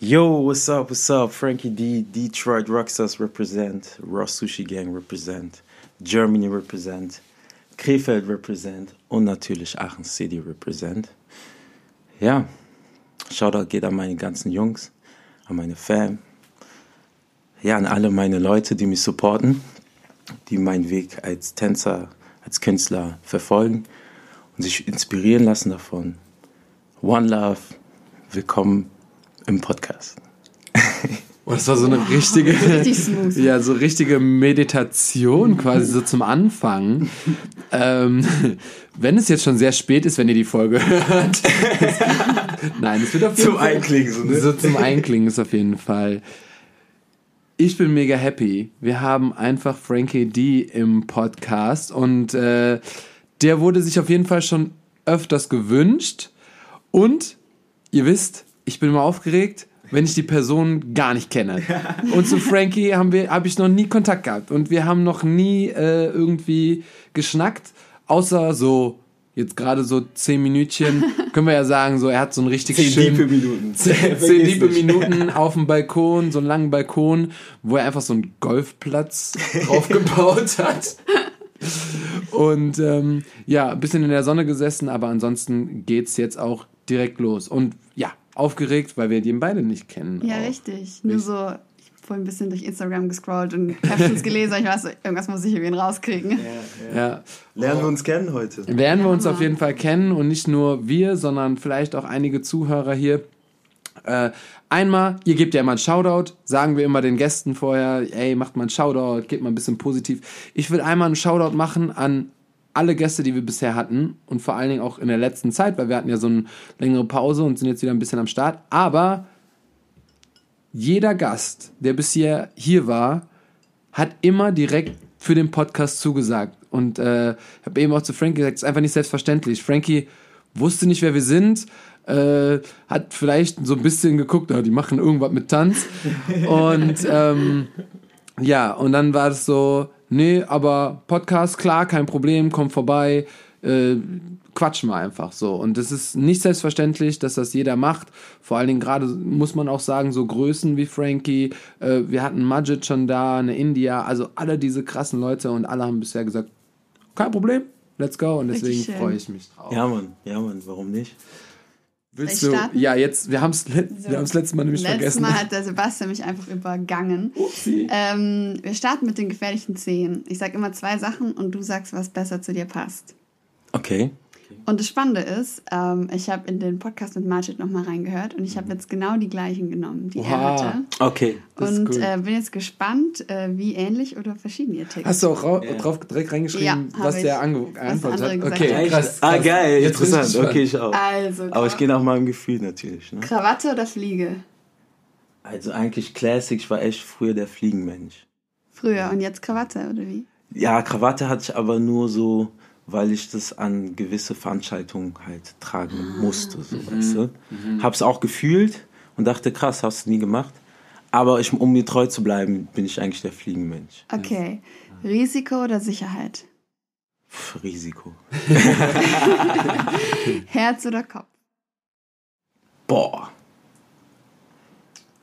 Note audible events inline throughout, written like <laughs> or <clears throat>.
Yo, what's up, what's up? Frankie D, Detroit Rockstars represent, Ross Sushi Gang represent, Germany represent, Krefeld represent und natürlich Aachen City represent. Ja, Shoutout geht an meine ganzen Jungs, an meine Fam, ja, an alle meine Leute, die mich supporten, die meinen Weg als Tänzer, als Künstler verfolgen und sich inspirieren lassen davon. One Love, willkommen im Podcast. Oh, das war so eine richtige, <laughs> ja, so richtige Meditation quasi so zum Anfang. ähm, wenn es jetzt schon sehr spät ist, wenn ihr die Folge <laughs> hört. Nein, es wird auf jeden zum Fall. Einklingen, so, ne? so zum Einklingen ist auf jeden Fall. Ich bin mega happy. Wir haben einfach Frankie D im Podcast und äh, der wurde sich auf jeden Fall schon öfters gewünscht. Und ihr wisst, ich bin immer aufgeregt, wenn ich die Person gar nicht kenne. Und zu Frankie haben wir, habe ich noch nie Kontakt gehabt und wir haben noch nie äh, irgendwie geschnackt, außer so jetzt gerade so zehn Minütchen, <laughs> können wir ja sagen, so er hat so einen richtig zehn schönen... <laughs> Zehn Minuten. Zehn, zehn liebe Minuten auf dem Balkon, so einen langen Balkon, wo er einfach so einen Golfplatz aufgebaut <laughs> hat. Und ähm, ja, ein bisschen in der Sonne gesessen, aber ansonsten geht's jetzt auch direkt los. Und ja, aufgeregt, weil wir die beide nicht kennen. Ja, auch. richtig. Nur so, ich habe vorhin ein bisschen durch Instagram gescrollt und Captions gelesen. Ich weiß, irgendwas muss ich irgendwie rauskriegen. Ja, ja. ja. Lernen wir uns kennen heute. Lernen wir uns auf jeden Fall kennen und nicht nur wir, sondern vielleicht auch einige Zuhörer hier. Äh, einmal, ihr gebt ja immer einen Shoutout, sagen wir immer den Gästen vorher, ey, macht mal einen Shoutout, gebt mal ein bisschen positiv. Ich will einmal einen Shoutout machen an alle Gäste, die wir bisher hatten und vor allen Dingen auch in der letzten Zeit, weil wir hatten ja so eine längere Pause und sind jetzt wieder ein bisschen am Start. Aber jeder Gast, der bisher hier war, hat immer direkt für den Podcast zugesagt. Und äh, habe eben auch zu Frankie gesagt, es ist einfach nicht selbstverständlich. Frankie wusste nicht, wer wir sind, äh, hat vielleicht so ein bisschen geguckt, oh, die machen irgendwas mit Tanz. <laughs> Und ähm, ja, und dann war es so, nee, aber Podcast, klar, kein Problem, komm vorbei, äh, quatsch mal einfach so. Und es ist nicht selbstverständlich, dass das jeder macht. Vor allen Dingen gerade muss man auch sagen, so Größen wie Frankie, äh, wir hatten Majid schon da, eine India, also alle diese krassen Leute und alle haben bisher gesagt, kein Problem, let's go. Und deswegen freue ich mich drauf. Ja, Mann, ja, Mann, warum nicht? Willst du? Starten? Ja, jetzt, wir haben es so, wir letztes Mal nämlich letztes vergessen. Letztes Mal hat der Sebastian mich einfach übergangen. Ähm, wir starten mit den gefährlichen Zehen. Ich sage immer zwei Sachen und du sagst, was besser zu dir passt. Okay. Und das Spannende ist, ähm, ich habe in den Podcast mit Margit nochmal reingehört und ich habe jetzt genau die gleichen genommen, die Oha. er hatte. Okay. und cool. äh, bin jetzt gespannt, äh, wie ähnlich oder verschieden ihr tickt. Hast du auch ja. drauf direkt reingeschrieben, ja, was der geantwortet hat? Okay, krass, Ah, geil, jetzt interessant. Okay, ich auch. Also, Aber ich gehe nach meinem Gefühl natürlich. Ne? Krawatte oder Fliege? Also eigentlich Classic, ich war echt früher der Fliegenmensch. Früher und jetzt Krawatte, oder wie? Ja, Krawatte hatte ich aber nur so weil ich das an gewisse Veranstaltungen halt tragen ah. musste. So, mhm. weißt du? Mhm. Hab's auch gefühlt und dachte, krass, hast du nie gemacht. Aber ich, um mir treu zu bleiben, bin ich eigentlich der Fliegenmensch. Okay. Ja. Risiko oder Sicherheit? Pff, Risiko. <laughs> Herz oder Kopf? Boah.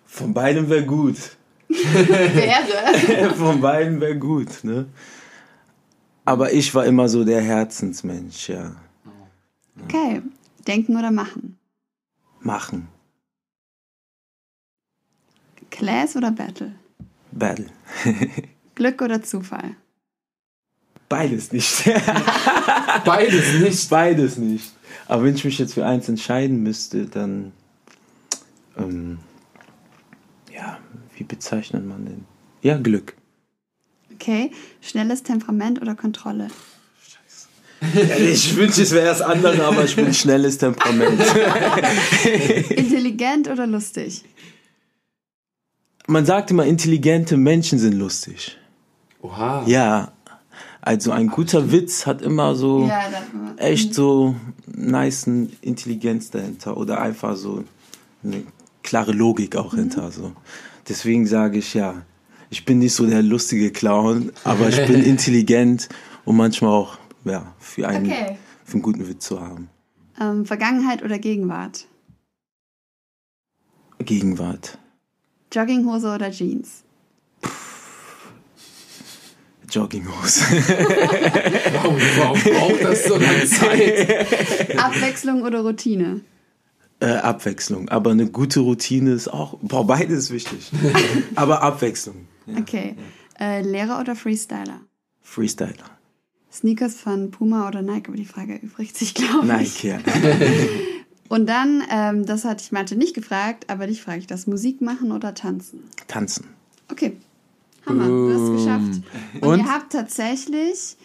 Von beidem <laughs> wäre gut. <laughs> wäre? Von beiden wäre gut, ne? Aber ich war immer so der Herzensmensch, ja. Okay. Denken oder machen? Machen. Class oder Battle? Battle. <laughs> Glück oder Zufall? Beides nicht. <laughs> Beides nicht. Beides nicht. Aber wenn ich mich jetzt für eins entscheiden müsste, dann. Ähm, ja, wie bezeichnet man denn? Ja, Glück. Okay, schnelles Temperament oder Kontrolle? Scheiße. Ich wünsche, es wäre das andere, aber ich bin schnelles Temperament. <laughs> Intelligent oder lustig? Man sagt immer, intelligente Menschen sind lustig. Oha. Ja, also ein guter Witz hat immer so ja, echt so nice Intelligenz dahinter oder einfach so eine klare Logik auch mhm. hinter. So. Deswegen sage ich ja, ich bin nicht so der lustige Clown, aber ich bin <laughs> intelligent und manchmal auch ja, für, einen, okay. für einen guten Witz zu haben. Ähm, Vergangenheit oder Gegenwart? Gegenwart. Jogginghose oder Jeans? Jogginghose. <laughs> Warum, warum braucht das so lange Zeit? <laughs> Abwechslung oder Routine? äh, Abwechslung. Aber eine gute Routine ist auch, boah, beides ist wichtig. Aber Abwechslung. Ja. Okay. Äh, Lehrer oder Freestyler? Freestyler. Sneakers von Puma oder Nike? Aber die Frage erübrigt sich, glaube ich. Nike, ja. <laughs> Und dann, ähm, das hatte ich Mathe nicht gefragt, aber dich frage ich das. Musik machen oder tanzen? Tanzen. Okay. Hammer, du hast es geschafft. Und, Und? ihr habt tatsächlich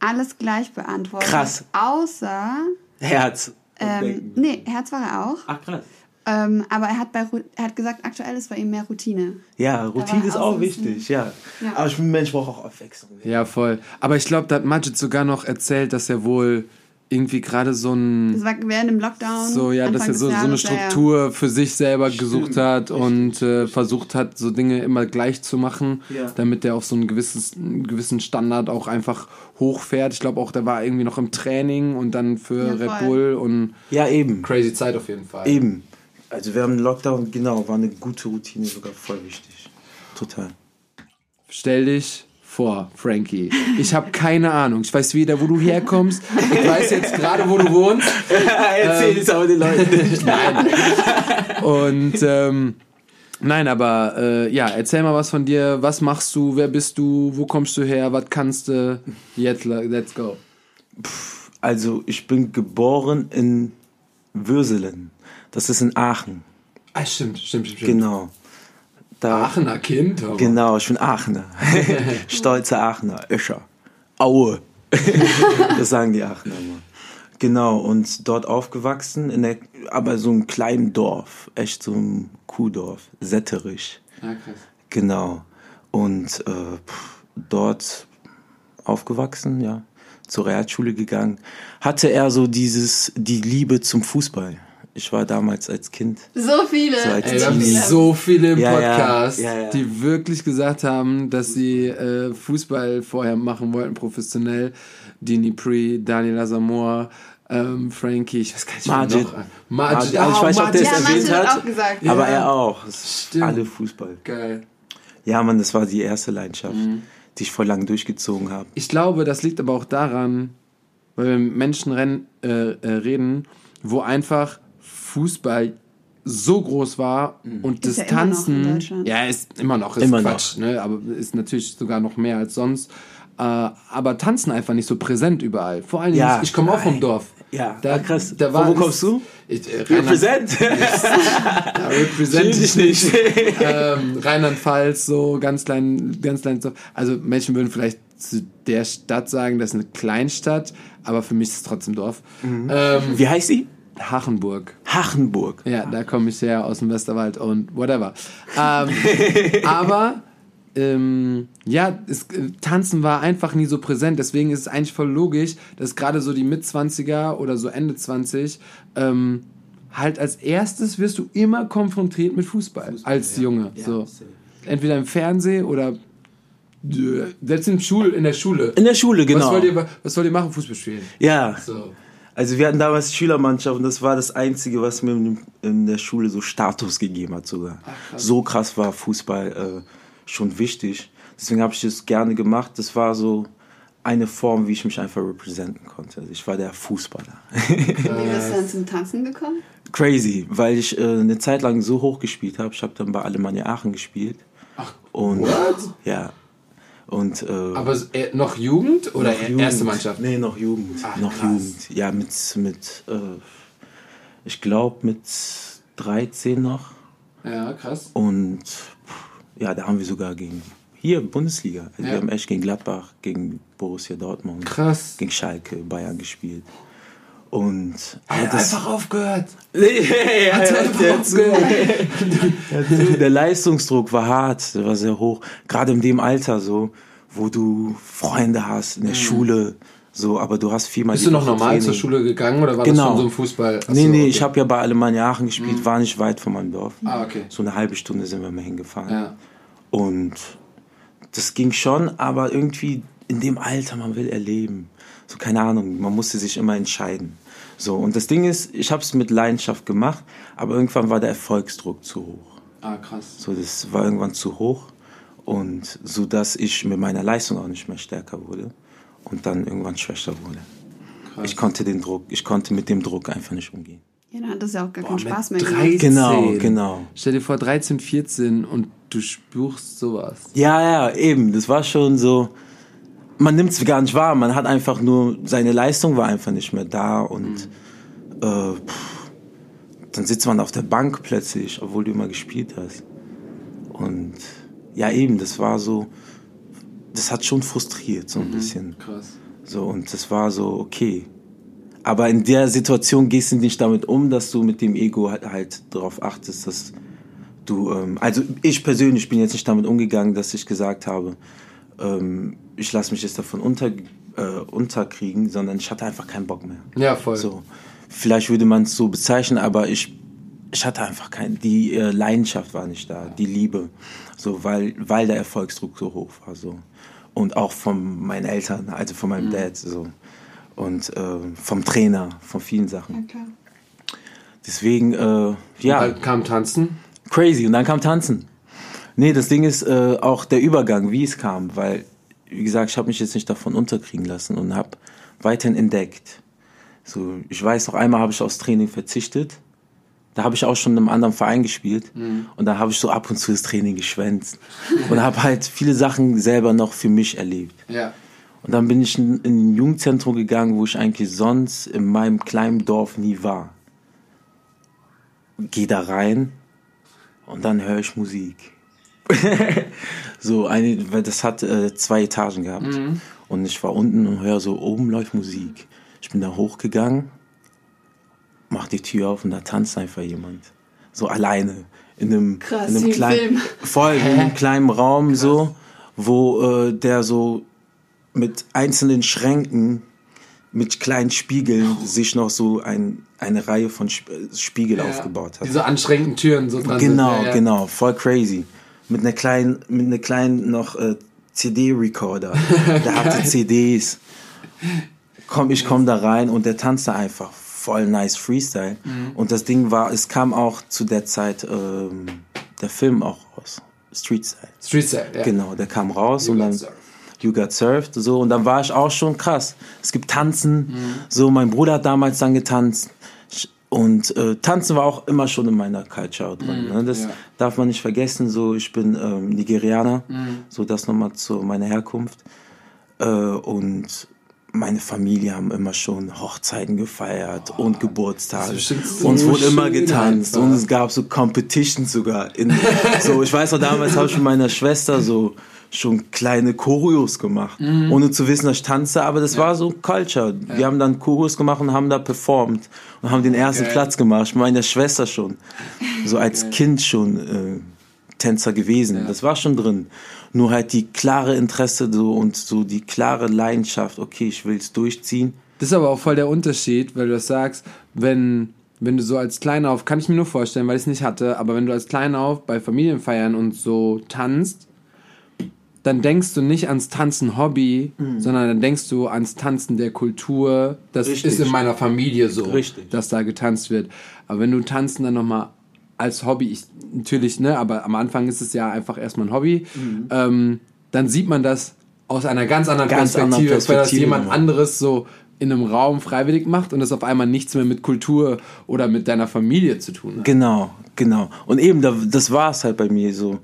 alles gleich beantwortet. Krass. Außer, Herz. ähm, nee, Herz war er auch. Ach, krass. Ähm, aber er hat, bei, er hat gesagt, aktuell ist bei ihm mehr Routine. Ja, Routine ist auch wichtig, ja. Ja. Aber ich bin ein Mensch, brauche auch Abwechslung. Ja, voll. Aber ich glaube, da hat Majid sogar noch erzählt, dass er wohl irgendwie gerade so ein. Das war während dem Lockdown. So, ja, dass Anfang er des so, so eine Jahres, ja. Struktur für sich selber gesucht hat und äh, versucht hat, so Dinge immer gleich zu machen, Ja. damit er auf so ein gewisses, einen gewissen Standard auch einfach hochfährt. Ich glaube auch, der war irgendwie noch im Training und dann für Ja, Red. Bull und Ja, eben. crazy Zeit auf jeden Fall. Eben. Also wir haben einen Lockdown, genau, war eine gute Routine sogar voll wichtig. Total. Stell dich vor, Frankie. Ich habe keine Ahnung. Ich weiß weder, wo du herkommst. Ich weiß jetzt gerade, wo du wohnst. <laughs> Erzähl es aber den Leuten nicht. <laughs> Und ähm, nein, aber äh, ja, erzähl mal was von dir. Was machst du? Wer bist du? Wo kommst du her? Was kannst du? Jetzt, let's go. Also ich bin geboren in Würselen. Das ist in Aachen. Ah, stimmt, stimmt, stimmt. Genau. Da, Aachener Kind. Aber. Genau, ich bin Aachener. <laughs> Stolzer Aachener. Öscher. Aue. <laughs> das sagen die Aachener immer. Genau, und dort aufgewachsen, in der, aber so einem kleinen Dorf. Echt so ein Kuhdorf. Setterich. Ja, krass. Genau. Und äh, dort aufgewachsen, ja. Zur Realschule gegangen. Hatte er so dieses, die Liebe zum Fußball. Ich war damals als Kind. So viele. So als Ey, wir haben Teenie. so viele im Ja, Podcast, ja, ja. die wirklich gesagt haben, dass sie äh, Fußball vorher machen wollten, professionell. Dini Pre, Daniel Asamoah, ähm, Frankie, ich weiß gar nicht, Majid. noch. Majid, Also ich weiß nicht, ob der Majid. es Ja, erwähnt Majid hat hat. auch gesagt. Ja. Aber er auch. Stimmt. Alle Fußball. Geil. Ja, Mann, das war die erste Leidenschaft, Mhm. die ich voll lang durchgezogen habe. Ich glaube, das liegt aber auch daran, weil wir mit Menschen ren, äh, äh, reden, wo einfach Fußball so groß war und Ist ja immer noch in Distanzen. Deutschland. Ja, ist immer noch, ist Immer Quatsch, ne? aber ist natürlich sogar noch mehr als sonst. Äh, aber tanzen einfach nicht so präsent überall. Vor allen Dingen, Ja. ich komme auch vom Dorf. Ja, Da, ah, krass. Da Von war wo es- kommst du? Ich, äh, Represent. <laughs> ja, represent dich nicht. ähm, Rheinland-Pfalz, so ganz klein, ganz klein. Dorf. Also Menschen würden vielleicht zu der Stadt sagen, das ist eine Kleinstadt, aber für mich ist es trotzdem Dorf. Mhm. Ähm, Wie heißt sie? Hachenburg. Hachenburg. Ja, da komme ich her aus dem Westerwald und whatever. Ähm, <laughs> aber ähm, ja, es, äh, Tanzen war einfach nie so präsent. Deswegen ist es eigentlich voll logisch, dass gerade so die Mitzwanziger oder so Ende 20 ähm, halt als erstes wirst du immer konfrontiert mit Fußball, als Junge. so. Entweder im Fernsehen oder äh, selbst in, Schul in der Schule. In der Schule, Was, genau. wollt ihr, was wollt ihr machen? Fußball spielen. Ja. So. Also wir hatten damals Schülermannschaft und das war das Einzige, was mir in- der Schule so Status gegeben hat sogar. so krass war Fußball äh, schon wichtig. Deswegen habe ich das gerne gemacht. Das war so eine Form, wie ich mich einfach representen konnte. Also ich war der Fußballer. Wie bist du <laughs> dann zum Tanzen gekommen? Crazy, weil ich äh, eine Zeit lang so hoch gespielt habe. Ich habe dann bei Alemannia Aachen gespielt. Ach, und what? ja. Und äh, Aber äh, noch Jugend oder noch Jugend. erste Mannschaft? Nee, noch Jugend. Ach, noch krass. Jugend. Ja, mit, mit äh, ich glaube mit 13 noch. Ja, krass. Und ja, da haben wir sogar gegen, hier Bundesliga. Also Ja. Wir haben echt gegen Gladbach, gegen Borussia Dortmund, Krass. gegen Schalke, Bayern gespielt. Und Er hat einfach aufgehört. <laughs> ja, Hat ja, einfach der, aufgehört. der Leistungsdruck war hart, der war sehr hoch. Gerade in dem Alter so, wo du Freunde hast in der Schule, so, aber du hast viermal Mhm. Bist du noch normal Training. zur Schule gegangen oder war Genau. das schon so ein Fußball? Achso, nee, nee, okay. Mhm. ich habe ja bei Alemannia Aachen gespielt, war nicht weit von meinem Dorf. Ah, okay. So eine halbe Stunde sind wir mal hingefahren. Ja. Und das ging schon, aber irgendwie in dem Alter, man will erleben. So, keine Ahnung, man musste sich immer entscheiden. So, und das Ding ist, ich habe es mit Leidenschaft gemacht, aber irgendwann war der Erfolgsdruck zu hoch. Ah, krass. So, das war irgendwann zu hoch und so dass ich mit meiner Leistung auch nicht mehr stärker wurde und dann irgendwann schwächer wurde. Krass. Ich konnte den Druck, ich konnte mit dem Druck einfach nicht umgehen. Ja, dann hat das ja auch gar Boah, keinen Spaß mehr 13. gemacht. Genau, genau. Stell dir vor, 13, 14 und du spürst sowas. Ja, ja, eben. Das war schon so. Man nimmt es gar nicht wahr. Man hat einfach nur seine Leistung war einfach nicht mehr da und äh, pff, dann sitzt man auf der Bank plötzlich, obwohl du immer gespielt hast. Und ja, eben. Das war so. Das hat schon frustriert so ein bisschen. Krass. So und das war so okay. Aber in der Situation gehst du nicht damit um, dass du mit dem Ego halt, halt darauf achtest, dass du, ähm, also ich persönlich bin jetzt nicht damit umgegangen, dass ich gesagt habe, ähm, ich lasse mich jetzt davon unter, äh, unterkriegen, sondern ich hatte einfach keinen Bock mehr. Ja, voll. So, vielleicht würde man es so bezeichnen, aber ich, ich hatte einfach kein, die äh, Leidenschaft war nicht da, die Liebe, so, weil, weil der Erfolgsdruck so hoch war, so. Und auch von meinen Eltern, also von meinem Dad, so. Und äh, vom Trainer, von vielen Sachen. klar. Deswegen, äh, ja Dann kam Tanzen. crazy. Und dann kam Tanzen. Nee, das Ding ist äh, auch der Übergang, wie es kam, weil, wie gesagt, ich habe mich jetzt nicht davon unterkriegen lassen und habe weiterhin entdeckt. So, ich weiß noch einmal habe ich aufs Training verzichtet. Da habe ich auch schon in einem anderen Verein gespielt und da habe ich so ab und zu das Training geschwänzt und habe halt viele Sachen selber noch für mich erlebt. Ja. Und dann bin ich in, in ein Jugendzentrum gegangen, wo ich eigentlich sonst in meinem kleinen Dorf nie war. Geh da rein und dann höre ich Musik. <laughs> so, eine, weil das hat äh, zwei Etagen gehabt. Und ich war unten und höre so, oben läuft Musik. Ich bin da hochgegangen, mach die Tür auf und da tanzt einfach jemand. So alleine. In einem, Krass, in einem kleinen, Film. <laughs> voll, in einem kleinen Raum so, wo äh, der so mit einzelnen Schränken, mit kleinen Spiegeln sich noch so ein, eine Reihe von äh, Spiegel aufgebaut hat. Diese anstrengenden Türen so dran Genau, sind. Ja, ja. genau, voll crazy. Mit einer kleinen, mit einer kleinen noch äh, CD-Recorder. <laughs> Der hatte CDs. Komm, ich komm da rein und der tanzte einfach voll nice Freestyle. Mhm. Und das Ding war, es kam auch zu der Zeit ähm, der Film auch raus. Street Style. Street Style, ja. Genau, der kam raus You und Got dann Served. You Got Served, so und dann war ich auch schon krass. Es gibt Tanzen, Mhm. so mein Bruder hat damals dann getanzt und äh, Tanzen war auch immer schon in meiner Culture drin. ne? Das ja. darf man nicht vergessen. So ich bin ähm, Nigerianer, Mhm. so das nochmal zu meiner Herkunft äh, und meine Familie haben immer schon Hochzeiten gefeiert und Geburtstage. so und es wurde immer getanzt einfach. und es gab so Competitions sogar. In, so, ich weiß noch, damals habe ich mit meiner Schwester so schon kleine Choreos gemacht, Mhm. ohne zu wissen, dass ich tanze, aber das war so Culture. Wir haben dann Choreos gemacht und haben da performt und haben den ersten Geil. Platz gemacht. Ich meine Schwester schon, so <laughs> als Kind schon äh, Tänzer gewesen. Das war schon drin. Nur halt die klare Interesse so und so die klare Leidenschaft, okay, ich will es durchziehen. Das ist aber auch voll der Unterschied, weil du das sagst, wenn, wenn du so als Kleinauf, kann ich mir nur vorstellen, weil ich es nicht hatte, aber wenn du als Kleinauf bei Familienfeiern und so tanzt, dann denkst du nicht ans Tanzen Hobby, sondern dann denkst du ans Tanzen der Kultur. Das Mhm. Richtig. ist in meiner Familie so, Richtig. dass da getanzt wird. Aber wenn du Tanzen dann nochmal als Hobby, ich, natürlich, ne, aber am Anfang ist es ja einfach erstmal ein Hobby, Mhm. ähm, dann sieht man das aus einer ganz anderen Ganz anderen Perspektive, als wenn das Perspektive jemand nochmal. anderes so in einem Raum freiwillig macht und das auf einmal nichts mehr mit Kultur oder mit deiner Familie zu tun hat. Genau, genau. Und eben, da, das war es halt bei mir so.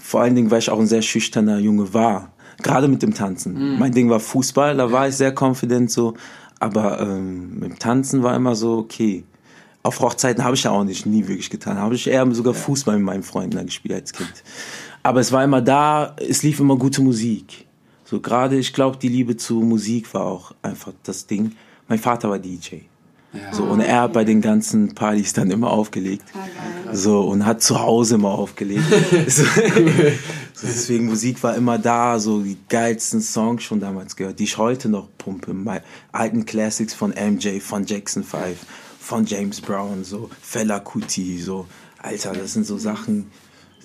Vor allen Dingen, weil ich auch ein sehr schüchterner Junge war. Gerade mit dem Tanzen. Mein Ding war Fußball, da war ich sehr confident so. Aber ähm, mit dem Tanzen war immer so, okay. Auf Hochzeiten habe ich ja auch nicht, nie wirklich getan. Habe ich eher sogar Fußball mit meinen Freunden da gespielt als Kind. Aber es war immer da, es lief immer gute Musik. So gerade, ich glaube, die Liebe zu Musik war auch einfach das Ding. Mein Vater war DJ. So, und er hat bei den ganzen Partys dann immer aufgelegt. Ah. So, und hat zu Hause immer aufgelegt. <laughs> so, deswegen Musik war immer da, so die geilsten Songs schon damals gehört, die ich heute noch pumpe. My, alten Classics von MJ, von Jackson 5, von James Brown, so Fela Kuti, so. Alter, das sind so Sachen,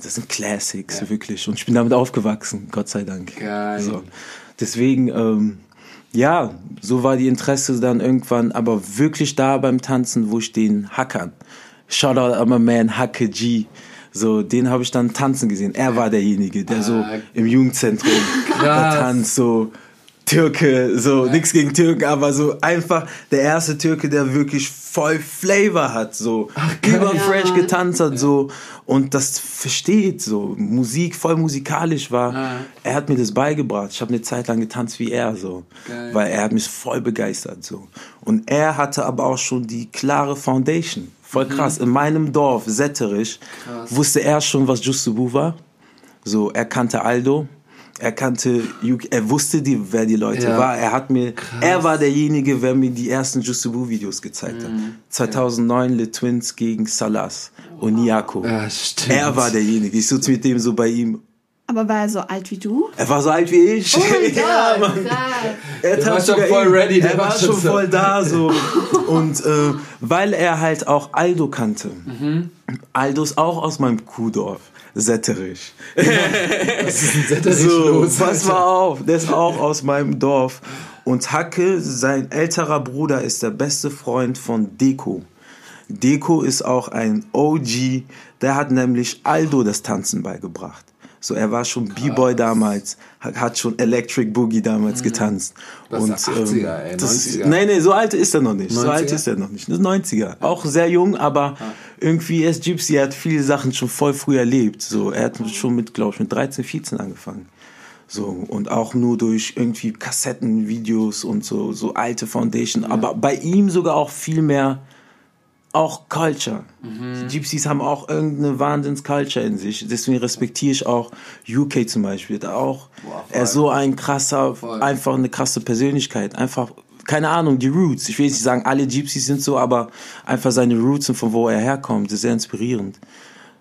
das sind Classics, wirklich. Und ich bin damit aufgewachsen, Gott sei Dank. Geil. So. Deswegen, ähm, ja, so war die Interesse dann irgendwann, aber wirklich da beim Tanzen, wo ich den Hackern, Shoutout an my man Hacke G, so, den habe ich dann tanzen gesehen. Er war derjenige, der so Ah, im Jugendzentrum tanzt, so Türke, so nix gegen Türken, aber so einfach der erste Türke, der wirklich voll Flavor hat, so über Ja. fresh getanzt hat, so und das versteht, so Musik voll musikalisch war. Ah. Er hat mir das beigebracht. Ich habe eine Zeit lang getanzt wie er, so, Geil. weil er hat mich voll begeistert, so. Und er hatte aber auch schon die klare Foundation. Voll krass. In meinem Dorf, Setterich, Krass. wusste er schon, was Justubu war. So, er kannte Aldo. Er kannte, Yuki- er wusste, die, wer die Leute Ja. war. Er hat mir, er war derjenige, wer mir die ersten Justubu-Videos gezeigt hat. 2009 Le Twins gegen Salas und Niako. Ja, stimmt. Er war derjenige. Ich sitze mit dem so bei ihm. Aber war er so alt wie du? Er war so alt wie ich. Oh mein <laughs> ja, Gott, Mann. krass. Er Der war schon voll ihn. ready, der Er war war schon schon so. voll da so. Und äh, weil er halt auch Aldo kannte. Mhm. Aldo ist auch aus meinem Kuhdorf. Setterich. <laughs> Was ist denn Setterich So, los? pass mal auf, der ist auch aus meinem Dorf. Und Hacke, sein älterer Bruder, ist der beste Freund von Deko. Deko ist auch ein OG, der hat nämlich Aldo das Tanzen beigebracht. So, er war schon B-Boy damals, hat, schon Electric Boogie damals getanzt. Mhm. Das ist 80er, ey, das, 90er. Nee, nee, so alt ist er noch nicht. So 90er? alt ist er noch nicht. Das ist 90er. Auch sehr jung, aber irgendwie er ist Gypsy, er hat viele Sachen schon voll früh erlebt. So, er hat schon mit, glaube ich, mit 13, 14 angefangen. So, und auch nur durch irgendwie Kassetten, Videos und so, so alte Foundation. Aber bei ihm sogar auch viel mehr auch Culture. Mhm. Die Gypsies haben auch irgendeine Wahnsinns-Culture in sich. Deswegen respektiere ich auch UK zum Beispiel. Da auch. Boah, er ist so ein krasser, Voll. einfach eine krasse Persönlichkeit. Einfach, keine Ahnung, die Roots. Ich will nicht sagen, alle Gypsies sind so, aber einfach seine Roots und von wo er herkommt, ist sehr inspirierend.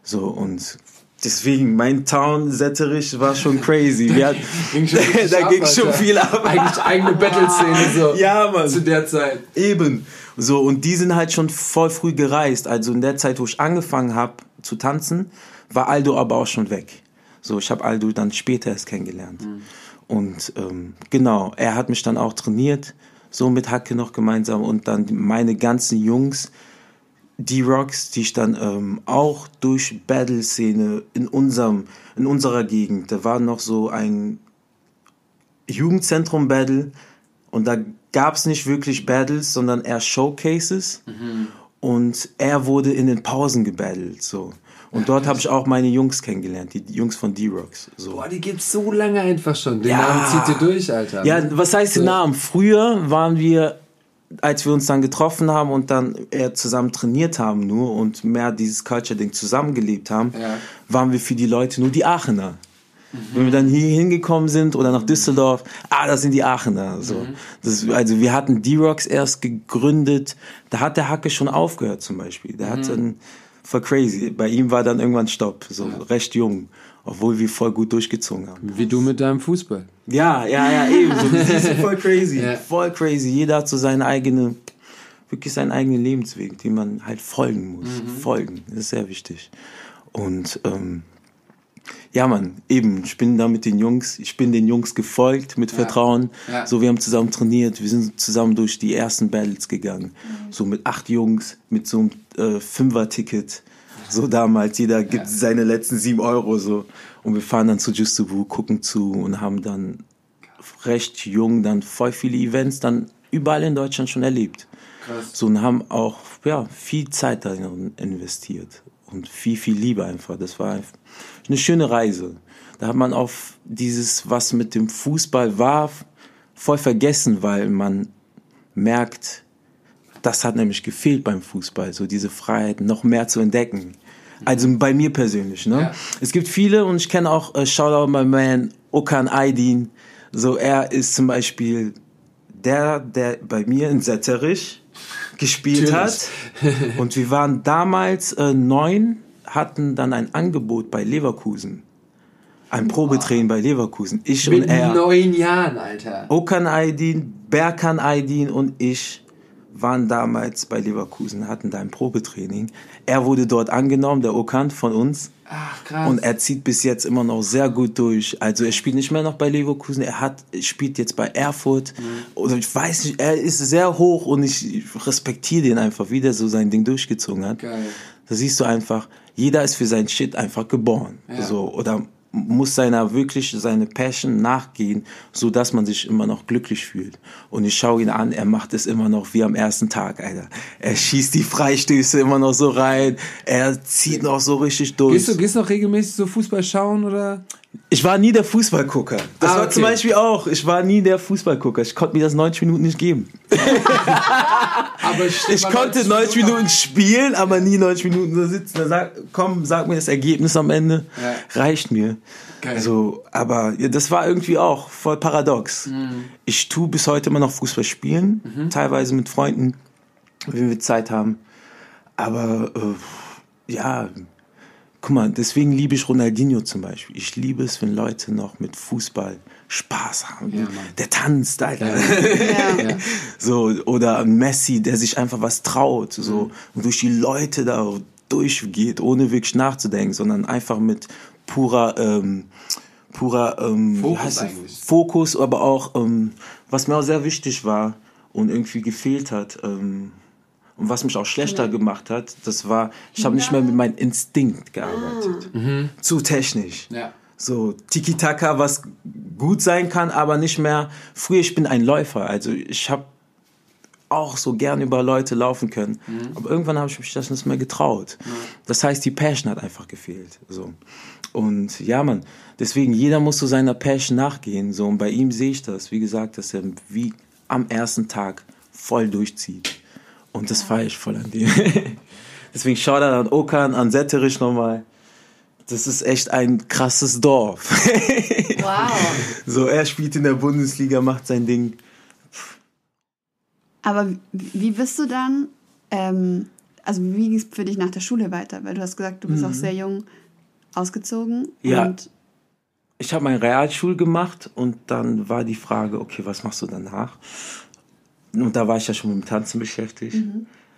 So, und deswegen, mein Town Setterich war schon crazy. <laughs> Hatten, Ging schon <laughs> da ab, ging schon viel ab. Eigentlich eigene Battle-Szene so. <laughs> Ja, Mann. Zu der Zeit. Eben. So, und die sind halt schon voll früh gereist. Also in der Zeit, wo ich angefangen habe zu tanzen, war Aldo aber auch schon weg. So, ich habe Aldo dann später erst kennengelernt. Und ähm, genau, er hat mich dann auch trainiert, so mit Hacke noch gemeinsam und dann meine ganzen Jungs, die Rocks, die ich dann ähm, auch durch Battle-Szene in unserem, in unserer Gegend, da war noch so ein Jugendzentrum-Battle und da gab es nicht wirklich Battles, sondern eher Showcases und er wurde in den Pausen gebattelt, so. Und dort habe ich auch meine Jungs kennengelernt, die Jungs von D-Rocks. So. Boah, die gibt's so lange einfach schon. Den Ja. Namen zieht ihr durch, Alter. Ja, was heißt den So. Namen? Früher waren wir, als wir uns dann getroffen haben und dann eher zusammen trainiert haben nur und mehr dieses Culture-Ding zusammengelebt haben, Ja. waren wir für die Leute nur die Aachener. Wenn wir dann hier hingekommen sind oder nach Düsseldorf, ah, das sind die Aachener. So. Das, also wir hatten D-Rocks erst gegründet, da hat der Hacke schon aufgehört zum Beispiel. Der hat dann, voll crazy, bei ihm war dann irgendwann Stopp, so recht jung, obwohl wir voll gut durchgezogen haben. Wie du mit deinem Fußball. Ja, ja, ja, eben. So, das ist voll crazy. <laughs> Ja. Voll crazy. Jeder hat so seine eigene, wirklich seinen eigenen Lebensweg, den man halt folgen muss. Folgen, das ist sehr wichtig. Und ähm, ja, Mann, eben, ich bin da mit den Jungs, ich bin den Jungs gefolgt mit Vertrauen. Ja. So, wir haben zusammen trainiert, wir sind zusammen durch die ersten Battles gegangen. So mit acht Jungs, mit so einem äh, Fünfer-Ticket. So damals, jeder gibt seine letzten sieben Euro so. Und wir fahren dann zu Justubu, gucken zu und haben dann recht jung dann voll viele Events dann überall in Deutschland schon erlebt. Krass. So und haben auch ja, viel Zeit darin investiert und viel, viel Liebe einfach. Das war eine schöne Reise. Da hat man auf dieses, was mit dem Fußball war, voll vergessen, weil man merkt, das hat nämlich gefehlt beim Fußball, so diese Freiheit noch mehr zu entdecken. Also bei mir persönlich, ne? Ja. Es gibt viele und ich kenne auch äh, Shoutout my man Okan Aydin. So er ist zum Beispiel der, der bei mir in Setterich gespielt hat. <laughs> Und wir waren damals äh, neun, hatten dann ein Angebot bei Leverkusen. Ein Probetraining bei Leverkusen. Ich Mit und er. neun Jahren, Alter. Okan Aydin, Berkan Aydin und ich waren damals bei Leverkusen, hatten da ein Probetraining. Er wurde dort angenommen, der Okan von uns. Ach, krass. Und er zieht bis jetzt immer noch sehr gut durch. Also er spielt nicht mehr noch bei Leverkusen, er hat, spielt jetzt bei Erfurt. Oder ich weiß nicht, er ist sehr hoch und ich respektiere den einfach, wie der so sein Ding durchgezogen hat. Geil. Da siehst du einfach, jeder ist für sein Shit einfach geboren. Ja. So, oder muss seiner wirklich seine Passion nachgehen, so dass man sich immer noch glücklich fühlt. Und ich schaue ihn an, er macht es immer noch wie am ersten Tag, Alter. Er schießt die Freistöße immer noch so rein, er zieht noch so richtig durch. Gehst du, gehst du noch regelmäßig so Fußball schauen oder? Ich war nie der Fußballgucker. Das Ah, war okay. zum Beispiel auch. Ich war nie der Fußballgucker. Ich konnte mir das 90 Minuten nicht geben. <laughs> Aber Ich konnte 90 Minuten spielen, aber nie 90 Minuten da sitzen. Da sag, komm, sag mir das Ergebnis am Ende. Ja. Reicht mir. Geil. So, aber ja, das war irgendwie auch voll paradox. Mhm. Ich tue bis heute immer noch Fußball spielen, teilweise mit Freunden, wenn wir Zeit haben. Aber äh, ja, guck mal, deswegen liebe ich Ronaldinho zum Beispiel. Ich liebe es, wenn Leute noch mit Fußball Spaß haben. Ja. Der tanzt, Alter. Ja. Ja. <laughs> So, oder ein Messi, der sich einfach was traut, so, und durch die Leute da durchgeht, ohne wirklich nachzudenken, sondern einfach mit purer, ähm, purer, ähm, Fokus heißt. Fokus, aber auch, ähm, was mir auch sehr wichtig war und irgendwie gefehlt hat, ähm, und was mich auch schlechter gemacht hat, das war, ich habe nicht mehr mit meinem Instinkt gearbeitet. Zu technisch. Ja. So Tiki-Taka, was gut sein kann, aber nicht mehr. Früher, ich bin ein Läufer, also ich habe auch so gern über Leute laufen können, aber irgendwann habe ich mich das nicht mehr getraut. Das heißt, die Passion hat einfach gefehlt. So. Und ja, man, deswegen, jeder muss so seiner Passion nachgehen. So. Und bei ihm sehe ich das, wie gesagt, dass er wie am ersten Tag voll durchzieht. Und das feiere ich voll an dir. <laughs> deswegen schau da an Okan, an Setterich nochmal. Das ist echt ein krasses Dorf. <laughs> Wow. so, er spielt in der Bundesliga, macht sein Ding. Aber wie- bist du dann, ähm, also wie ging es für dich nach der Schule weiter? Weil du hast gesagt, du bist auch sehr jung ausgezogen. Mhm. Ja. Ich habe meine Realschule gemacht und dann war die Frage, okay, was machst du danach? Und da war ich ja schon mit dem Tanzen beschäftigt.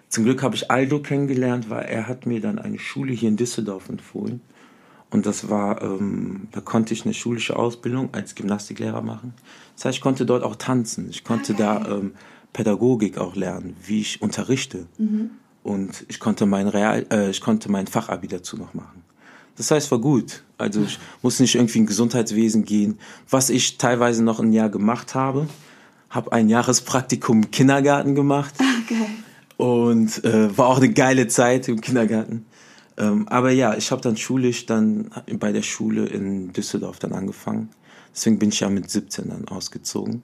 Zum Glück habe ich Aldo kennengelernt, weil er hat mir dann eine Schule hier in Düsseldorf empfohlen. Und das war, ähm, da konnte ich eine schulische Ausbildung als Gymnastiklehrer machen. Das heißt, ich konnte dort auch tanzen. Ich konnte da ähm, Pädagogik auch lernen, wie ich unterrichte. Und ich konnte mein Real, äh, ich konnte mein Fachabi dazu noch machen. Das heißt, war gut. Also ich musste nicht irgendwie in Gesundheitswesen gehen, was ich teilweise noch ein Jahr gemacht habe. Habe ein Jahrespraktikum im Kindergarten gemacht okay. und äh, war auch eine geile Zeit im Kindergarten. Ähm, aber ja, ich habe dann schulisch dann bei der Schule in Düsseldorf dann angefangen. Deswegen bin ich ja mit 17 dann ausgezogen.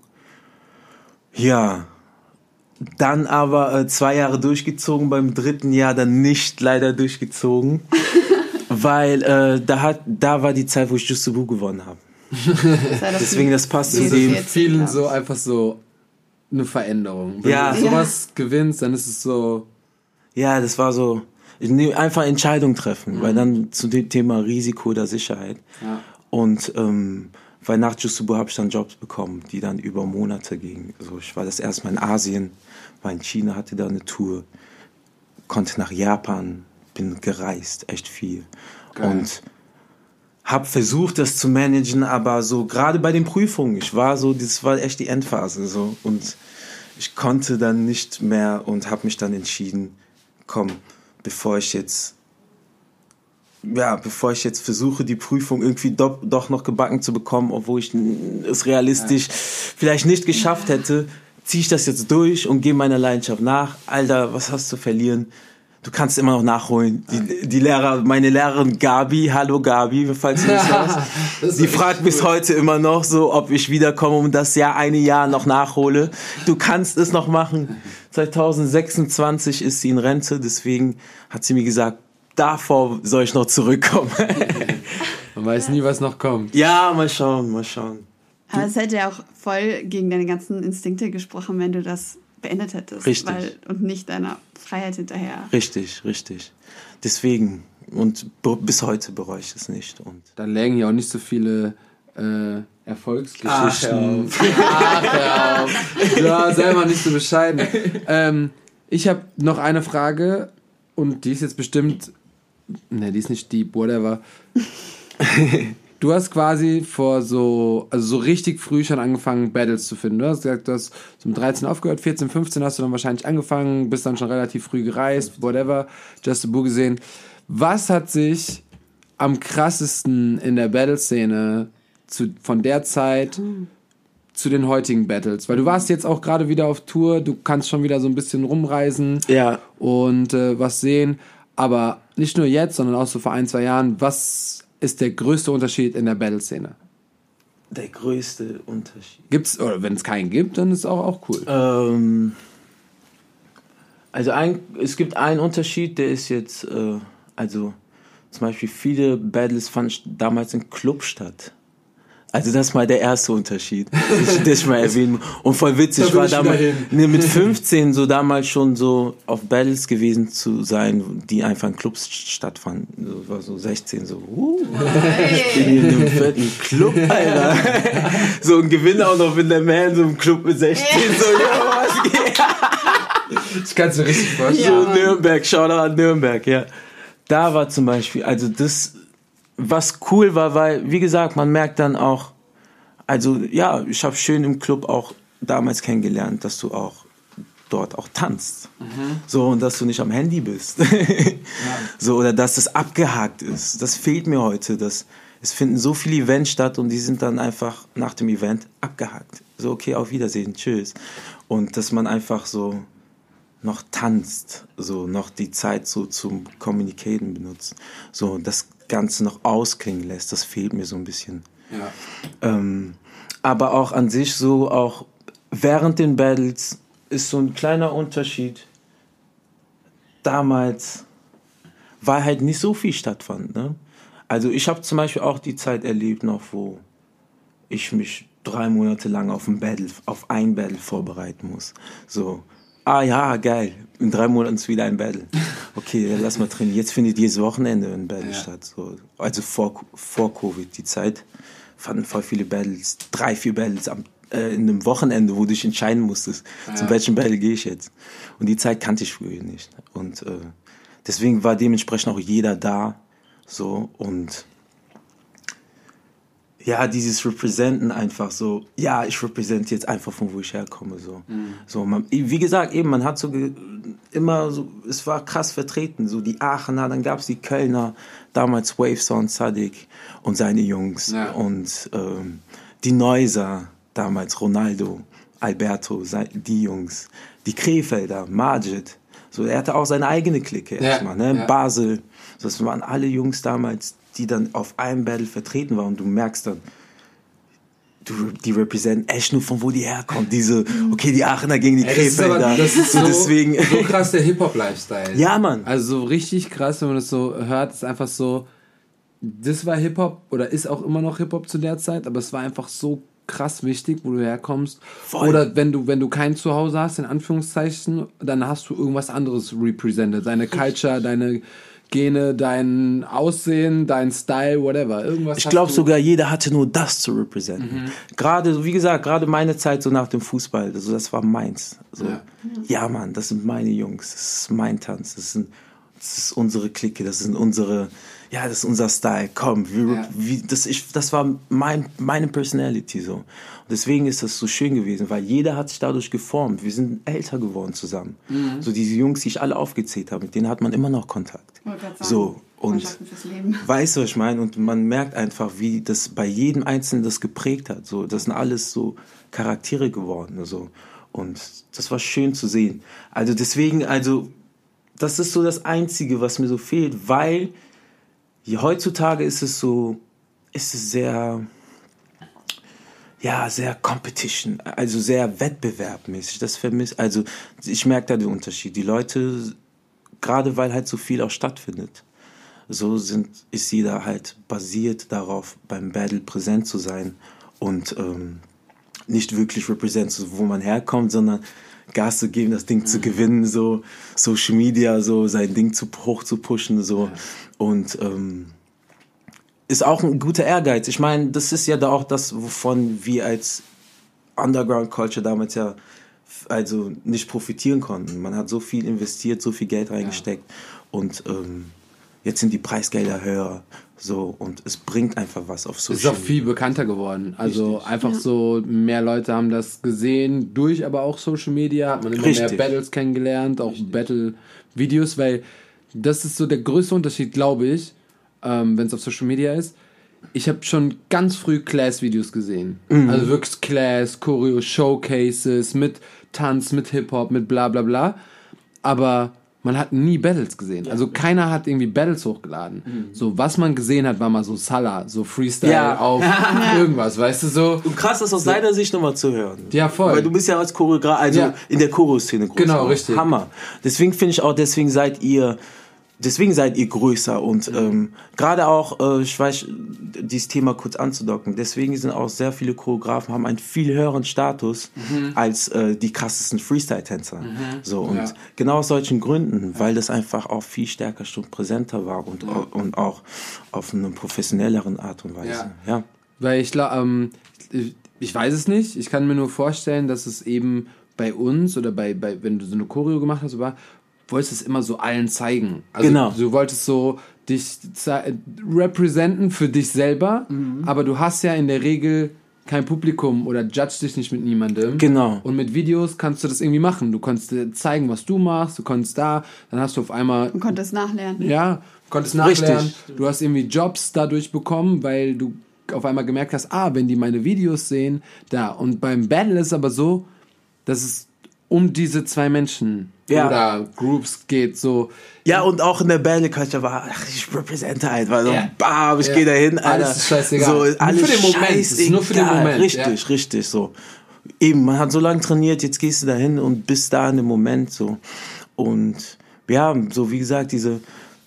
Ja, dann aber äh, zwei Jahre durchgezogen, beim dritten Jahr dann nicht leider durchgezogen, <laughs> weil äh, da hat da war die Zeit, wo ich Just the Boo gewonnen habe. Deswegen, das passt zu dem. Vielen so einfach so eine Veränderung. Wenn Ja. du sowas gewinnst, dann ist es so. Ja, das war so einfach Entscheidung treffen, weil dann zu dem Thema Risiko oder Sicherheit. Ja. Und ähm, weil nach Jusubu habe ich dann Jobs bekommen, die dann über Monate gingen. Also ich war das erste Mal in Asien, war in China, hatte da eine Tour, konnte nach Japan, bin gereist, echt viel. Geil. Und habe versucht, das zu managen, aber so gerade bei den Prüfungen, ich war so, das war echt die Endphase so und ich konnte dann nicht mehr und habe mich dann entschieden, komm, bevor ich jetzt ja, bevor ich jetzt versuche, die Prüfung irgendwie do, doch noch gebacken zu bekommen, obwohl ich es realistisch vielleicht nicht geschafft hätte, ziehe ich das jetzt durch und gehe meiner Leidenschaft nach. Alter, was hast du zu verlieren? Du kannst immer noch nachholen. Die, die Lehrer, meine Lehrerin Gabi, hallo Gabi, falls du mich <laughs> hörst, die fragt bis heute immer noch so, ob ich wiederkomme und das Jahr eine Jahr noch nachhole. Du kannst es noch machen. 2026 ist sie in Rente, deswegen hat sie mir gesagt, davor soll ich noch zurückkommen. Man weiß nie, was noch kommt. ja, mal schauen, mal schauen. Aber es hätte ja auch voll gegen deine ganzen Instinkte gesprochen, wenn du das beendet hättest. Richtig. Weil, und nicht deiner Freiheit hinterher. Richtig, richtig. Deswegen, und bis heute bereue ich es nicht. Und Da lägen ja auch nicht so viele äh, Erfolgsgeschichten. Ach, <laughs> Ach, hör auf. Warst selber nicht so bescheiden. Ähm, Ich habe noch eine Frage und die ist jetzt bestimmt. Ne, die ist nicht deep, whatever. <laughs> du hast quasi vor so, also so richtig früh schon angefangen, Battles zu finden. Du hast gesagt, du hast so mit 13 aufgehört, 14, 15 hast du dann wahrscheinlich angefangen, bist dann schon relativ früh gereist, whatever, Just a Boo gesehen. Was hat sich am krassesten in der Battle-Szene von der Zeit zu den heutigen Battles? Weil du warst jetzt auch gerade wieder auf Tour, du kannst schon wieder so ein bisschen rumreisen Ja. und äh, was sehen. Aber nicht nur jetzt, sondern auch so vor ein, zwei Jahren. Was ist der größte Unterschied in der Battle-Szene? Der größte Unterschied. Gibt's, oder wenn es keinen gibt, dann ist auch, auch cool. Ähm, also ein, es gibt einen Unterschied, der ist jetzt, äh, also zum Beispiel viele Battles fanden damals im Club statt. Also das ist mal der erste Unterschied, das ich, das ich mal <laughs> erwähnen muss. Und voll witzig, Da war damals nee, mit <laughs> 15 so damals schon so auf Battles gewesen zu sein, die einfach in Clubs stattfanden. So, war so 16, so, uh, ich bin hier in einem fetten Club, Alter. <laughs> so ein Gewinner auch noch mit der Man, so im Club mit 16, so, ja, was geht? Ich kann es mir richtig vorstellen. Ja, so. Nürnberg, Shoutout an Nürnberg, ja. Da war zum Beispiel, also das, was cool war, weil, wie gesagt, man merkt dann auch, also ja, ich habe schön im Club auch damals kennengelernt, dass du auch dort auch tanzt. So, und dass du nicht am Handy bist. <laughs> So, oder dass das abgehakt ist. Das fehlt mir heute. Das, es finden so viele Events statt und die sind dann einfach nach dem Event abgehakt. So, okay, auf Wiedersehen, tschüss. Und dass man einfach so noch tanzt, so noch die Zeit so zum Communicaten benutzt, so das Ganze noch ausklingen lässt, das fehlt mir so ein bisschen. Ja. Ähm, aber auch an sich so, auch während den Battles ist so ein kleiner Unterschied. Damals war halt nicht so viel stattfand. Ne? Also ich habe zum Beispiel auch die Zeit erlebt noch, wo ich mich drei Monate lang auf ein Battle, auf ein Battle vorbereiten muss. So, ah ja, geil, in drei Monaten ist wieder ein Battle. <laughs> Okay, dann lass mal trainieren. Jetzt findet jedes Wochenende ein Battle Ja. statt. So. Also vor, vor Covid, die Zeit fanden voll viele Battles, drei, vier Battles am, äh, in einem Wochenende, wo du dich entscheiden musstest, zu welchem Battle gehe ich jetzt. Und die Zeit kannte ich früher nicht. Und äh, deswegen war dementsprechend auch jeder da. So und ja, dieses Representen einfach so, ja, ich repräsentiere jetzt einfach von wo ich herkomme, so. So, man, wie gesagt, eben, man hat so immer so, es war krass vertreten, so die Aachener, dann gab's die Kölner, damals Wavesound Sadik und seine Jungs Ja. und ähm, die Neuser, damals Ronaldo, Alberto, die Jungs, die Krefelder, Majid, so, er hatte auch seine eigene Clique Ja, erstmal, ne, ja. Basel, so, das waren alle Jungs damals, die dann auf einem Battle vertreten waren und du merkst dann, du, die representen echt nur von wo die herkommen. Diese, okay, die Aachener gegen die Ey, das, ist aber, Krefelder. das ist so, so deswegen. so krass der Hip-Hop-Lifestyle. Ja, Mann. Also so richtig krass, wenn man das so hört, ist einfach so, das war Hip-Hop oder ist auch immer noch Hip-Hop zu der Zeit, aber es war einfach so krass wichtig, wo du herkommst. Voll. Oder wenn du, wenn du kein Zuhause hast, in Anführungszeichen, dann hast du irgendwas anderes represented. Deine Culture, deine Gene, dein Aussehen, dein Style, whatever. Irgendwas Ich glaube sogar, jeder hatte nur das zu representen. Gerade, wie gesagt, gerade meine Zeit so nach dem Fußball, also das war meins. So, Ja. ja. Mann, das sind meine Jungs, das ist mein Tanz, das, sind, das ist unsere Clique, das sind unsere, ja, das ist unser Style. Komm, wir, Ja. wie, das, ich, das war mein, meine Personality so. Und deswegen ist das so schön gewesen, weil jeder hat sich dadurch geformt. Wir sind älter geworden zusammen. So diese Jungs, die ich alle aufgezählt habe, mit denen hat man immer noch Kontakt. So, und. <laughs> Weißt du, was ich meine? Und man merkt einfach, wie das bei jedem Einzelnen das geprägt hat. So, das sind alles so Charaktere geworden. So. Und das war schön zu sehen. Also deswegen, also, das ist so das Einzige, was mir so fehlt, weil heutzutage ist es so, ist es sehr, ja, sehr Competition, also sehr wettbewerbmäßig. Das vermisst, also ich merke da den Unterschied. Die Leute, gerade weil halt so viel auch stattfindet, so sind, ist jeder halt basiert darauf, beim Battle präsent zu sein und ähm, nicht wirklich represent, so, wo man herkommt, sondern Gas zu geben, das Ding zu gewinnen, so Social Media, so sein Ding zu hoch zu pushen, so und ähm, ist auch ein guter Ehrgeiz. Ich meine, das ist ja da auch das, wovon wir als Underground Culture damals ja also nicht profitieren konnten. Man hat so viel investiert, so viel Geld reingesteckt und ähm, jetzt sind die Preisgelder höher. So, und es bringt einfach was auf Social Media. Ist auch viel bekannter geworden. Also Richtig. einfach ja. so, mehr Leute haben das gesehen, durch aber auch Social Media, hat man immer Richtig. mehr Battles kennengelernt, auch Battle-Videos, weil das ist so der größte Unterschied, glaube ich, ähm, wenn es auf Social Media ist. Ich habe schon ganz früh Class-Videos gesehen. Mhm. Also wirklich Class, Choreo, Showcases mit Tanz, mit Hip-Hop, mit bla bla bla. Aber man hat nie Battles gesehen. Also keiner hat irgendwie Battles hochgeladen. Mhm. So, was man gesehen hat, war mal so Salah, so Freestyle ja. auf <laughs> irgendwas, weißt du so. Und krass, das aus so. seiner Sicht nochmal zu hören. Ja, voll. Weil du bist ja als Choreograf, also ja. in der Choreo-Szene groß. Genau, richtig. Hammer. Deswegen finde ich auch, deswegen seid ihr deswegen seid ihr größer und ähm, gerade auch, äh, ich weiß, dieses Thema kurz anzudocken, deswegen sind auch sehr viele Choreografen, haben einen viel höheren Status mhm. als äh, die krassesten Freestyle-Tänzer. Mhm. So, und ja. genau aus solchen Gründen, weil das einfach auch viel stärker schon präsenter war und, ja. und auch auf eine professionelleren Art und Weise. Ja. ja. Weil ich, ähm, ich, ich weiß es nicht, ich kann mir nur vorstellen, dass es eben bei uns oder bei, bei wenn du so eine Choreo gemacht hast, war, wolltest es immer so allen zeigen. Also genau. Du wolltest so dich representen für dich selber, mhm. aber du hast ja in der Regel kein Publikum oder judge dich nicht mit niemandem. Genau. Und mit Videos kannst du das irgendwie machen. Du konntest zeigen, was du machst, du konntest da, dann hast du auf einmal. Du konntest nachlernen. Ja, konntest nachlernen. Richtig. Du hast irgendwie Jobs dadurch bekommen, weil du auf einmal gemerkt hast, ah, wenn die meine Videos sehen, da. Und beim Battle ist aber so, dass es um diese zwei Menschen ja. oder Groups geht, so. Ja, und auch in der Battle-Culture war, ach, ich repräsente halt, weil so, ja. bam, ich ja. gehe dahin, Alter. Alles ist scheißegal. So, alles nur für den Moment. Ist nur für den Moment. Richtig, richtig, so. Eben, man hat so lange trainiert, jetzt gehst du dahin und bist da in dem Moment, so. Und, ja, so wie gesagt, diese,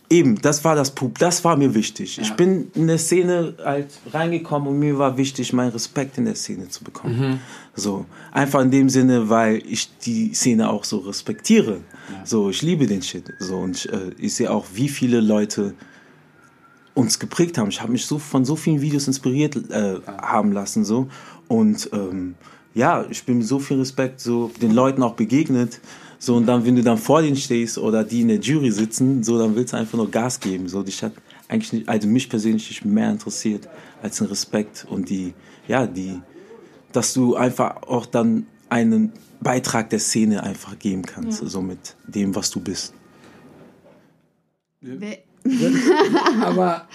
Eben, das war das Pub, das war mir wichtig. Ja. Ich bin in der Szene halt reingekommen und mir war wichtig, meinen Respekt in der Szene zu bekommen. Mhm. So, einfach in dem Sinne, weil ich die Szene auch so respektiere. Ja. So, ich liebe den Shit. So, und ich, äh, ich sehe auch, wie viele Leute uns geprägt haben. Ich habe mich so von so vielen Videos inspiriert äh, haben lassen, so. Und ähm, ja, ich bin mit so viel Respekt so den Leuten auch begegnet. So, und dann, wenn du dann vor denen stehst oder die in der Jury sitzen, so, dann willst du einfach nur Gas geben. So, dich hat eigentlich nicht, also mich persönlich mehr interessiert als den Respekt und die, ja, die, dass du einfach auch dann einen Beitrag der Szene einfach geben kannst, ja. so mit dem, was du bist. Wer, <laughs> aber,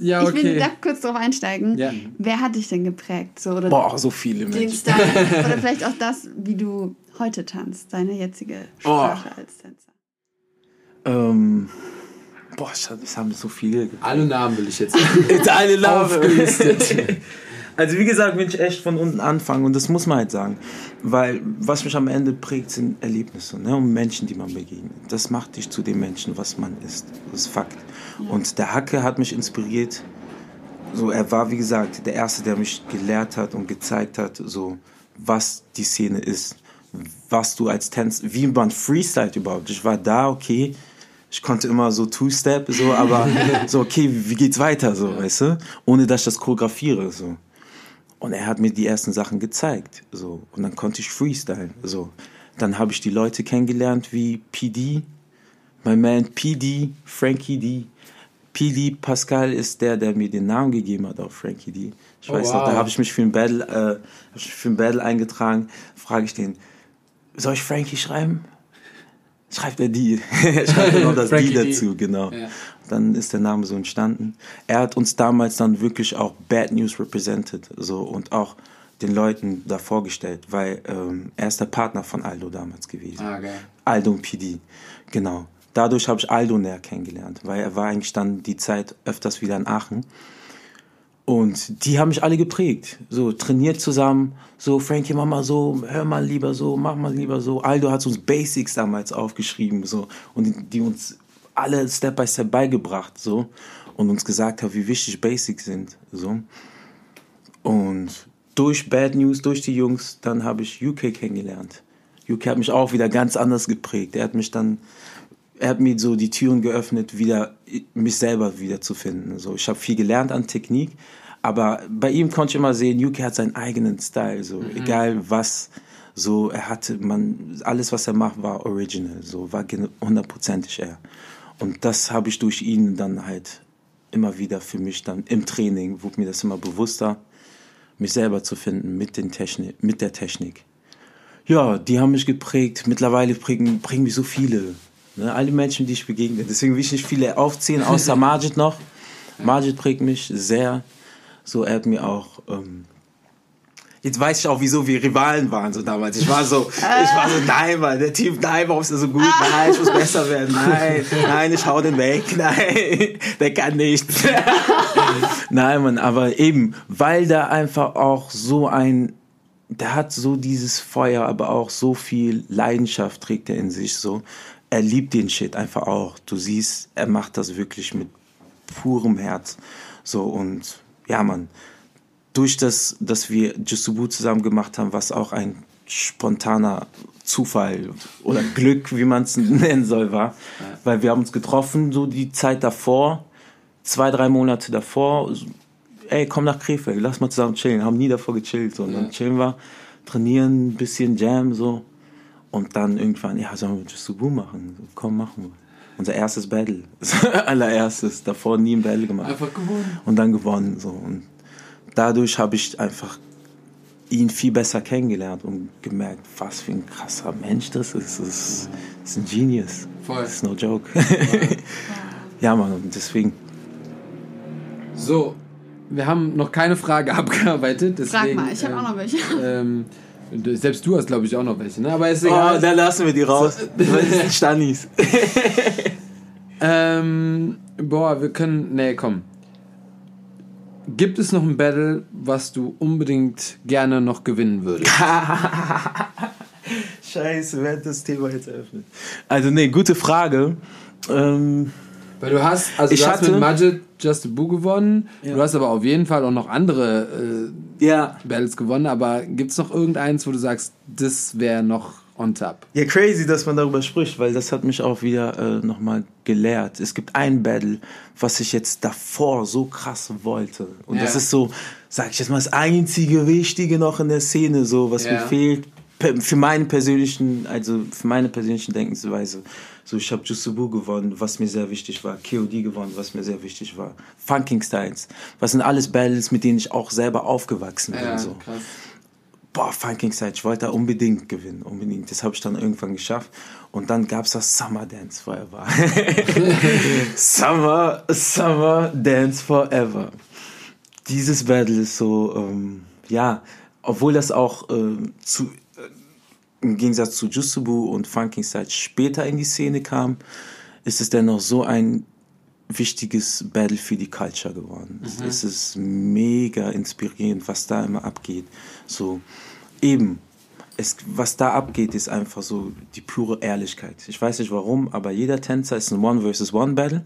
ja, okay. Ich will da kurz drauf einsteigen. Ja. Wer hat dich denn geprägt? So, oder Boah, so viele Menschen. Style, oder vielleicht auch das, wie du heute tanzt, deine jetzige Sprache oh. als Tänzer. Ähm, boah, das haben so viele. Alle Namen will ich jetzt. <laughs> Alle Namen. Aufgelistet. <laughs> Also wie gesagt, will ich echt von unten anfangen und das muss man halt sagen. Weil was mich am Ende prägt, sind Erlebnisse ne? und Menschen, die man begegnet. Das macht dich zu dem Menschen, was man ist. Das ist Fakt. Ja. Und der Hacke hat mich inspiriert. So, er war, wie gesagt, der Erste, der mich gelehrt hat und gezeigt hat, so, was die Szene ist. Was du als Tänzer, wie man freestylt überhaupt. Ich war da, okay, ich konnte immer so Two-Step, so, aber <laughs> so, okay, wie geht's weiter, so, weißt du? Ohne dass ich das choreografiere, so. Und er hat mir die ersten Sachen gezeigt. So. Und dann konnte ich freestylen. So. Dann habe ich die Leute kennengelernt wie PD, mein Man PD, Frankie D. PD Pascal ist der, der mir den Namen gegeben hat, auch Frankie D. Ich oh, weiß wow. noch, da habe ich mich für ein Battle, äh, für ein Battle eingetragen. Frage ich den, soll ich Frankie schreiben? Schreibt er die? <laughs> Schreibt er noch das die dazu, genau. Ja dann ist der Name so entstanden. Er hat uns damals dann wirklich auch Bad News represented so und auch den Leuten da vorgestellt, weil ähm, er ist der Partner von Aldo damals gewesen. Ah, okay. Aldo und PD, genau. Dadurch habe ich Aldo näher kennengelernt, weil er war eigentlich dann die Zeit öfters wieder in Aachen. Und die haben mich alle geprägt. So, trainiert zusammen. So, Frankie, mach mal so, hör mal lieber so, mach mal lieber so. Aldo hat uns Basics damals aufgeschrieben, so. Und die, uns alle Step by Step beigebracht, so und uns gesagt hat, wie wichtig Basics sind, so. Und durch Bad News, durch die Jungs, dann habe ich UK kennengelernt. UK hat mich auch wieder ganz anders geprägt. Er hat mich dann, er hat mir so die Türen geöffnet, wieder mich selber wieder zu finden. So, ich habe viel gelernt an Technik, aber bei ihm konnte ich immer sehen, UK hat seinen eigenen Style, so mhm. egal was So, er hatte, man, alles, was er macht, war original, so, war hundertprozentig er. Und das habe ich durch ihn dann halt immer wieder für mich dann im Training, wurde mir das immer bewusster, mich selber zu finden mit, den Technik, mit der Technik. Ja, die haben mich geprägt. Mittlerweile prägen, prägen mich so viele. Ne? Alle Menschen, die ich begegne. Deswegen will ich nicht viele aufzählen, außer <laughs> Majid noch. Majid prägt mich sehr. So, er hat mir auch ähm, Jetzt weiß ich auch, wieso wir Rivalen waren so damals. Ich war so, ich war so, nein, Mann, der Typ, nein, warum ist er so gut? Nein, <laughs> ich muss besser werden. Nein, nein, ich hau den weg. <laughs> Nein, der kann nichts. nein, Mann, aber eben, weil da einfach auch so ein, der hat so dieses Feuer, aber auch so viel Leidenschaft trägt er in sich so. Er liebt den Shit einfach auch. Du siehst, er macht das wirklich mit purem Herz. So und ja, Mann durch das, dass wir Jusubu zusammen gemacht haben, was auch ein spontaner Zufall oder <laughs> Glück, wie man es nennen soll, war. Weil wir haben uns getroffen, so die Zeit davor, zwei, drei Monate davor. Ey, komm nach Krefeld, lass mal zusammen chillen. Haben nie davor gechillt. So. Und dann chillen wir, trainieren, ein bisschen Jam, so. Und dann irgendwann, ja, sollen wir Jusubu machen? So, komm, machen wir. Unser erstes Battle. <laughs> allererstes. Davor nie ein Battle gemacht. Einfach gewonnen. Und dann gewonnen, so. Und dadurch habe ich einfach ihn viel besser kennengelernt und gemerkt, was für ein krasser Mensch das ist. Das ist, das ist ein Genius. Voll. Das ist no joke. <laughs> ja, Mann, und deswegen. So, wir haben noch keine Frage <laughs> abgearbeitet. Deswegen, Frag mal, ich habe ähm, auch noch welche. Ähm, selbst du hast, glaube ich, auch noch welche, ne? Aber ist egal. Oh, dann lassen wir die raus. <laughs> So, das sind Stannis. <laughs> ähm, boah, wir können. Nee, komm. Gibt es noch ein Battle, was du unbedingt gerne noch gewinnen würdest? <laughs> Scheiße, wer hat das Thema jetzt eröffnet? Also, nee, gute Frage. Ähm, Weil du hast, also ich du hast hatte, mit Majid Just a Boo gewonnen. Ja. Du hast aber auf jeden Fall auch noch andere äh, ja. Battles gewonnen. Aber gibt es noch irgendeins, wo du sagst, das wäre noch on top. Ja, crazy, dass man darüber spricht, weil das hat mich auch wieder äh, nochmal gelehrt. Es gibt ein Battle, was ich jetzt davor so krass wollte. Und ja. das ist so, sag ich jetzt mal, das einzige Wichtige noch in der Szene, so, was mir fehlt. Für meine persönlichen, also für meine persönlichen Denkensweise. So, ich habe Jusubu gewonnen, was mir sehr wichtig war. KOD gewonnen, was mir sehr wichtig war. Funking Styles. Was sind alles Battles, mit denen ich auch selber aufgewachsen bin. Ja, so. krass boah, Funking Side, ich wollte da unbedingt gewinnen, unbedingt. Das habe ich dann irgendwann geschafft. Und dann gab es das Summer Dance Forever. <laughs> Summer, Summer Dance Forever. Dieses Battle ist so, ähm, ja, obwohl das auch äh, zu, im Gegensatz zu Jusubu und Funking Side später in die Szene kam, ist es dennoch so ein wichtiges Battle für die Culture geworden. Mhm. Es ist mega inspirierend, was da immer abgeht. So, eben, es, was da abgeht, ist einfach so die pure Ehrlichkeit. Ich weiß nicht warum, aber jeder Tänzer ist ein One versus One Battle.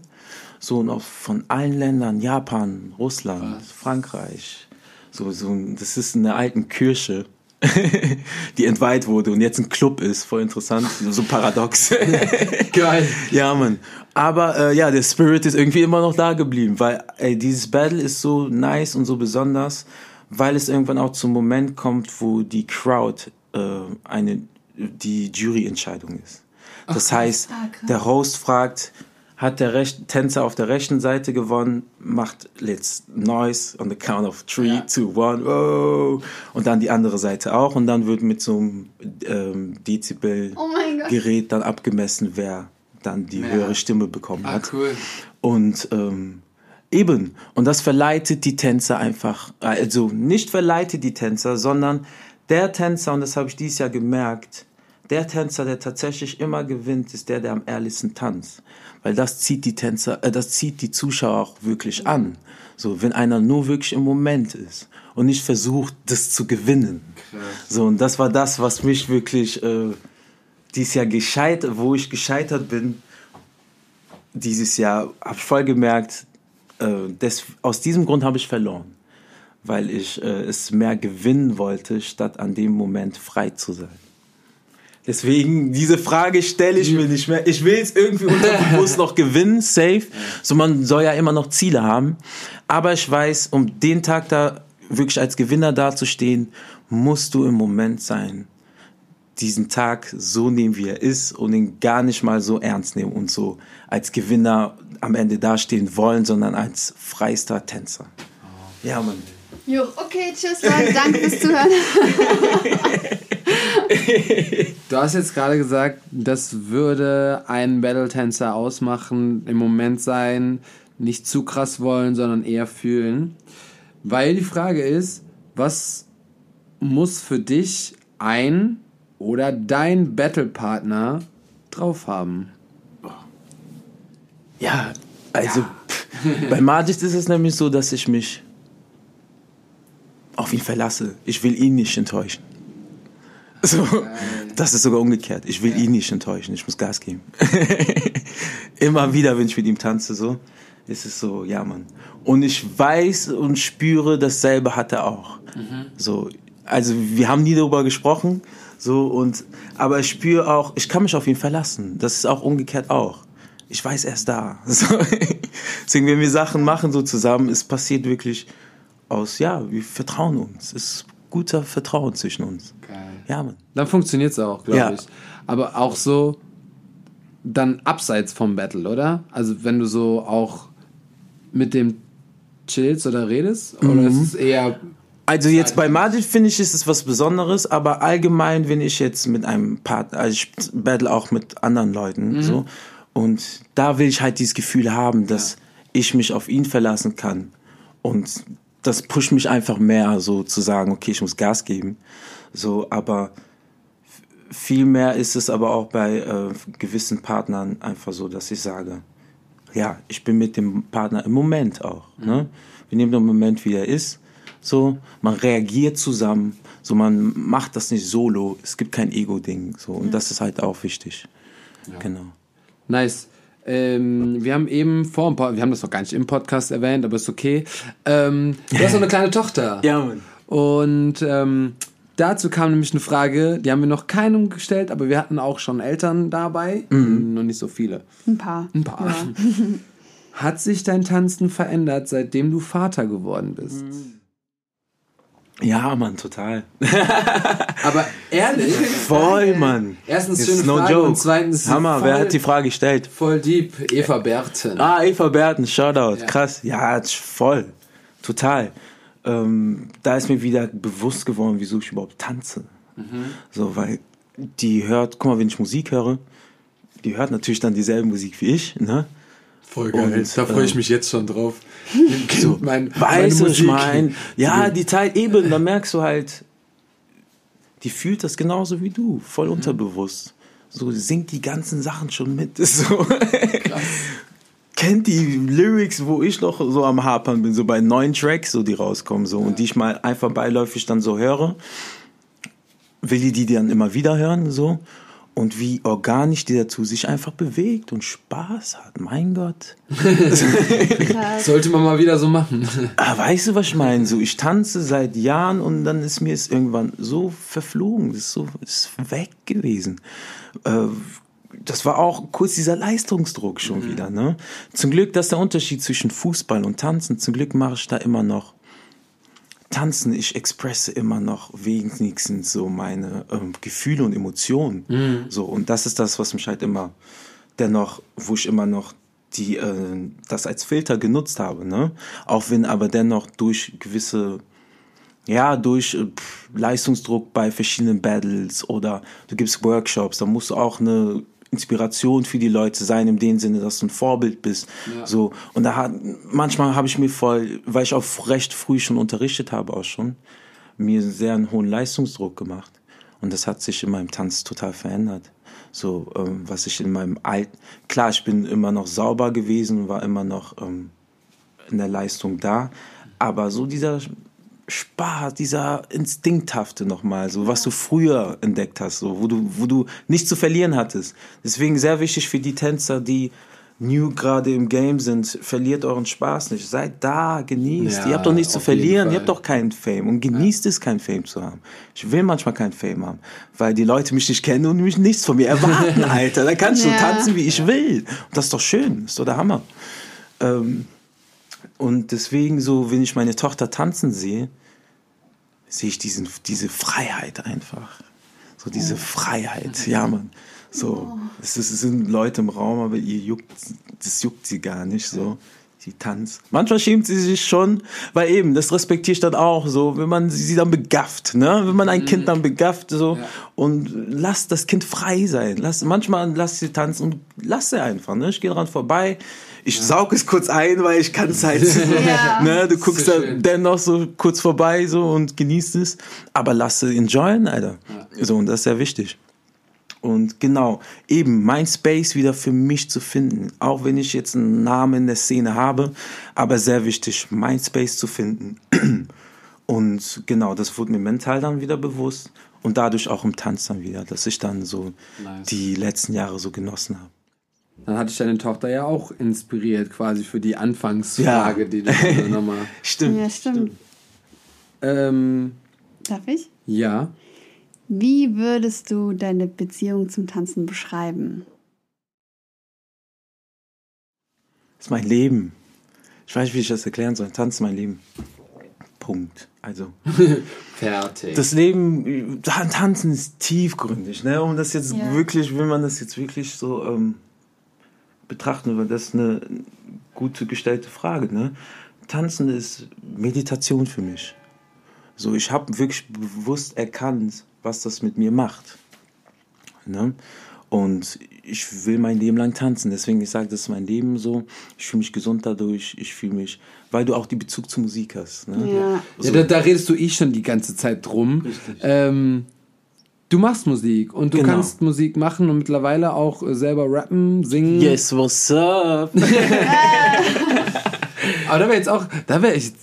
So und auch von allen Ländern, Japan, Russland, was? Frankreich. So, so, das ist in einer alten Kirche, <laughs> die entweiht wurde und jetzt ein Club ist. Voll interessant, so paradox. <laughs> Geil. Ja, Mann. Aber äh, ja, der Spirit ist irgendwie immer noch da geblieben, weil ey, dieses Battle ist so nice und so besonders weil es irgendwann auch zum Moment kommt, wo die Crowd äh, eine die Juryentscheidung ist. Das Ach, heißt, ah, der Host fragt, hat der Rech Tänzer auf der rechten Seite gewonnen, macht Let's Noise on the count of 3, ja. 2, 1, wow. Und dann die andere Seite auch. Und dann wird mit so einem ähm, Dezibel-Gerät oh dann abgemessen, wer dann die ja. höhere Stimme bekommen ah, hat. Cool. Und ähm, Eben. Und das verleitet die Tänzer einfach, also nicht verleitet die Tänzer, sondern der Tänzer, und das habe ich dieses Jahr gemerkt, der Tänzer, der tatsächlich immer gewinnt, ist der, der am ehrlichsten tanzt. Weil das zieht die Tänzer, äh, das zieht die Zuschauer auch wirklich an. So, wenn einer nur wirklich im Moment ist und nicht versucht, das zu gewinnen. Krass. So, und das war das, was mich wirklich äh, dieses Jahr gescheitert, wo ich gescheitert bin. Dieses Jahr habe ich voll gemerkt, äh, des, aus diesem Grund habe ich verloren, weil ich äh, es mehr gewinnen wollte, statt an dem Moment frei zu sein. Deswegen, diese Frage stelle ich mir nicht mehr. Ich will es irgendwie unterbewusst noch gewinnen, safe. So, man soll ja immer noch Ziele haben. Aber ich weiß, um den Tag da wirklich als Gewinner dazustehen, musst du im Moment sein. diesen Tag so nehmen, wie er ist und ihn gar nicht mal so ernst nehmen und so als Gewinner am Ende dastehen wollen, sondern als freister Tänzer. Ja, Mann. Jo, okay, tschüss Leute, danke fürs Zuhören. <laughs> Du hast jetzt gerade gesagt, das würde einen Battle-Tänzer ausmachen, im Moment sein, nicht zu krass wollen, sondern eher fühlen. Weil die Frage ist, was muss für dich ein oder dein Battle-Partner drauf haben? Ja, also pff, bei Majid ist es nämlich so, dass ich mich auf ihn verlasse. Ich will ihn nicht enttäuschen. So, das ist sogar umgekehrt. Ich will ihn nicht enttäuschen. Ich muss Gas geben. <laughs> Immer wieder, wenn ich mit ihm tanze, so ist es so, ja, Mann. Und ich weiß und spüre, dasselbe hat er auch. So, also wir haben nie darüber gesprochen, so und aber ich spüre auch, ich kann mich auf ihn verlassen. Das ist auch umgekehrt auch. Ich weiß, er ist da. <laughs> So, deswegen, wenn wir Sachen machen so zusammen, es passiert wirklich aus, ja, wir vertrauen uns. Es ist guter Vertrauen zwischen uns. Ja, Mann. Dann funktioniert es auch, glaube Ja. ich. Aber auch so dann abseits vom Battle, oder? Also wenn du so auch mit dem chillst oder redest? Oder ist es eher Also jetzt bei Majid finde ich, ist es was Besonderes, aber allgemein, wenn ich jetzt mit einem Partner, also ich battle auch mit anderen Leuten, so, und da will ich halt dieses Gefühl haben, dass ich mich auf ihn verlassen kann. Und das pusht mich einfach mehr, so zu sagen, okay, ich muss Gas geben. So, aber viel mehr ist es aber auch bei äh, gewissen Partnern einfach so, dass ich sage, ja, ich bin mit dem Partner im Moment auch. Ne? Wir nehmen den Moment, wie er ist. So, man reagiert zusammen. So, man macht das nicht solo. Es gibt kein Ego-Ding. So, und das ist halt auch wichtig. Genau. Nice. Ähm, wir haben eben vor dem Pod wir haben das noch gar nicht im Podcast erwähnt, aber ist okay. Ähm, du hast noch eine kleine Tochter. <laughs> Ja, Mann. Und ähm, dazu kam nämlich eine Frage, die haben wir noch keinem gestellt, aber wir hatten auch schon Eltern dabei. Noch nicht so viele. Ein paar. Ein paar. Ja. <laughs> Hat sich dein Tanzen verändert, seitdem du Vater geworden bist? Ja, Mann, total. <laughs> Aber ehrlich? Voll, Mann. Erstens It's schöne no Frage joke. und zweitens Hammer, voll, wer hat die Frage gestellt? voll deep. Eva Berten. Ah, Eva Berten, Shoutout. Ja. Krass. Ja, voll. Total. Ähm, da ist mir wieder bewusst geworden, wieso ich überhaupt tanze. So, weil die hört, guck mal, wenn ich Musik höre, die hört natürlich dann dieselbe Musik wie ich, ne? Voll geil. geil. Da freue ich mich jetzt schon drauf. So, mein, weißt du, was ich mein? Ja, die Zeit eben, da merkst du halt, die fühlt das genauso wie du, voll unterbewusst. So singt die ganzen Sachen schon mit. <laughs> So. Kennt die Lyrics, wo ich noch so am Hapern bin, so bei neuen Tracks, so die rauskommen, so und die ich mal einfach beiläufig dann so höre, will die die dann immer wieder hören, so und wie organisch die dazu sich einfach bewegt und Spaß hat. Mein Gott. <laughs> Sollte man mal wieder so machen. Ah, weißt du, was ich meine? So, ich tanze seit Jahren und dann ist mir es irgendwann so verflogen, das ist so ist weg gewesen. Äh, das war auch kurz dieser Leistungsdruck schon wieder. Ne? Zum Glück, das ist der Unterschied zwischen Fußball und Tanzen. Zum Glück mache ich da immer noch Tanzen. Ich expresse immer noch wenigstens so meine ähm, Gefühle und Emotionen. So und das ist das, was mich halt immer dennoch, wo ich immer noch die äh, das als Filter genutzt habe, ne? Auch wenn aber dennoch durch gewisse ja, durch äh, Leistungsdruck bei verschiedenen Battles oder du gibst Workshops, da musst du auch eine Inspiration für die Leute sein, in dem Sinne, dass du ein Vorbild bist. So. Und da hat, manchmal habe ich mir voll, weil ich auch recht früh schon unterrichtet habe, auch schon, mir sehr einen hohen Leistungsdruck gemacht. Und das hat sich in meinem Tanz total verändert. So, ähm, was ich in meinem alten, klar, ich bin immer noch sauber gewesen, war immer noch ähm, in der Leistung da, aber so dieser Spaß, dieser Instinkthafte nochmal, so was du früher entdeckt hast, so wo du, wo du nichts zu verlieren hattest. Deswegen sehr wichtig für die Tänzer, die new gerade im Game sind, verliert euren Spaß nicht. Seid da, genießt. Ja, Ihr habt doch nichts zu verlieren, ihr habt doch keinen Fame und genießt es, kein Fame zu haben. Ich will manchmal kein Fame haben, weil die Leute mich nicht kennen und mich nichts von mir erwarten, <laughs> Alter. Da kann ich so Ja. tanzen, wie ich will. Und das ist doch schön, das ist doch der Hammer. Ähm, und deswegen so, wenn ich meine Tochter tanzen sehe, sehe ich diesen, diese Freiheit einfach. So diese Freiheit, ja, man. So, es, ist, es sind Leute im Raum, aber ihr juckt, das juckt sie gar nicht so. Sie tanzt. Manchmal schämt sie sich schon, weil eben, das respektiere ich dann auch so, wenn man sie dann begafft, ne? Wenn man ein Kind dann begafft, so, Ja. und lass das Kind frei sein. Lass, manchmal lass sie tanzen und lass sie einfach, ne? Ich gehe dran vorbei. Ich saug es kurz ein, weil ich kann es <laughs> halt, Ja. <laughs> ne? Du guckst So da schön. dennoch so kurz vorbei, so, und genießt es. Aber lass sie enjoyen, Alter. So, und das ist sehr wichtig. Und genau, eben mein Space wieder für mich zu finden. Auch wenn ich jetzt einen Namen in der Szene habe, aber sehr wichtig, mein Space zu finden. <clears throat> Und genau, das wurde mir mental dann wieder bewusst und dadurch auch im Tanz dann wieder, dass ich dann so Nice. die letzten Jahre so genossen habe. Dann hatte ich deine Tochter ja auch inspiriert, quasi für die Anfangsfrage, Ja. die du nochmal. <laughs> Stimmt. Ja, stimmt. Ähm, Darf ich? ja. Wie würdest du deine Beziehung zum Tanzen beschreiben? Das ist mein Leben. Ich weiß nicht, wie ich das erklären soll. Tanz ist mein Leben. Punkt. Also. <laughs> Fertig. das Leben, Tan- Tanzen ist tiefgründig, ne? Um das jetzt Ja. wirklich, wenn man das jetzt wirklich so ähm, betrachten will, das ist eine gut gestellte Frage, ne? Tanzen ist Meditation für mich. So, ich habe wirklich bewusst erkannt, was das mit mir macht. Ne? Und ich will mein Leben lang tanzen. Deswegen, ich sage, das ist mein Leben so. Ich fühle mich gesund dadurch. Ich fühle mich, weil du auch die Bezug zur Musik hast. Ne? Ja. Ja, da, da redest du eh schon die ganze Zeit drum. Ähm, du machst Musik und du Genau. kannst Musik machen und mittlerweile auch äh, selber rappen, singen. Yes, what's up? <laughs> <laughs> Aber da wäre jetzt auch, da wäre ich,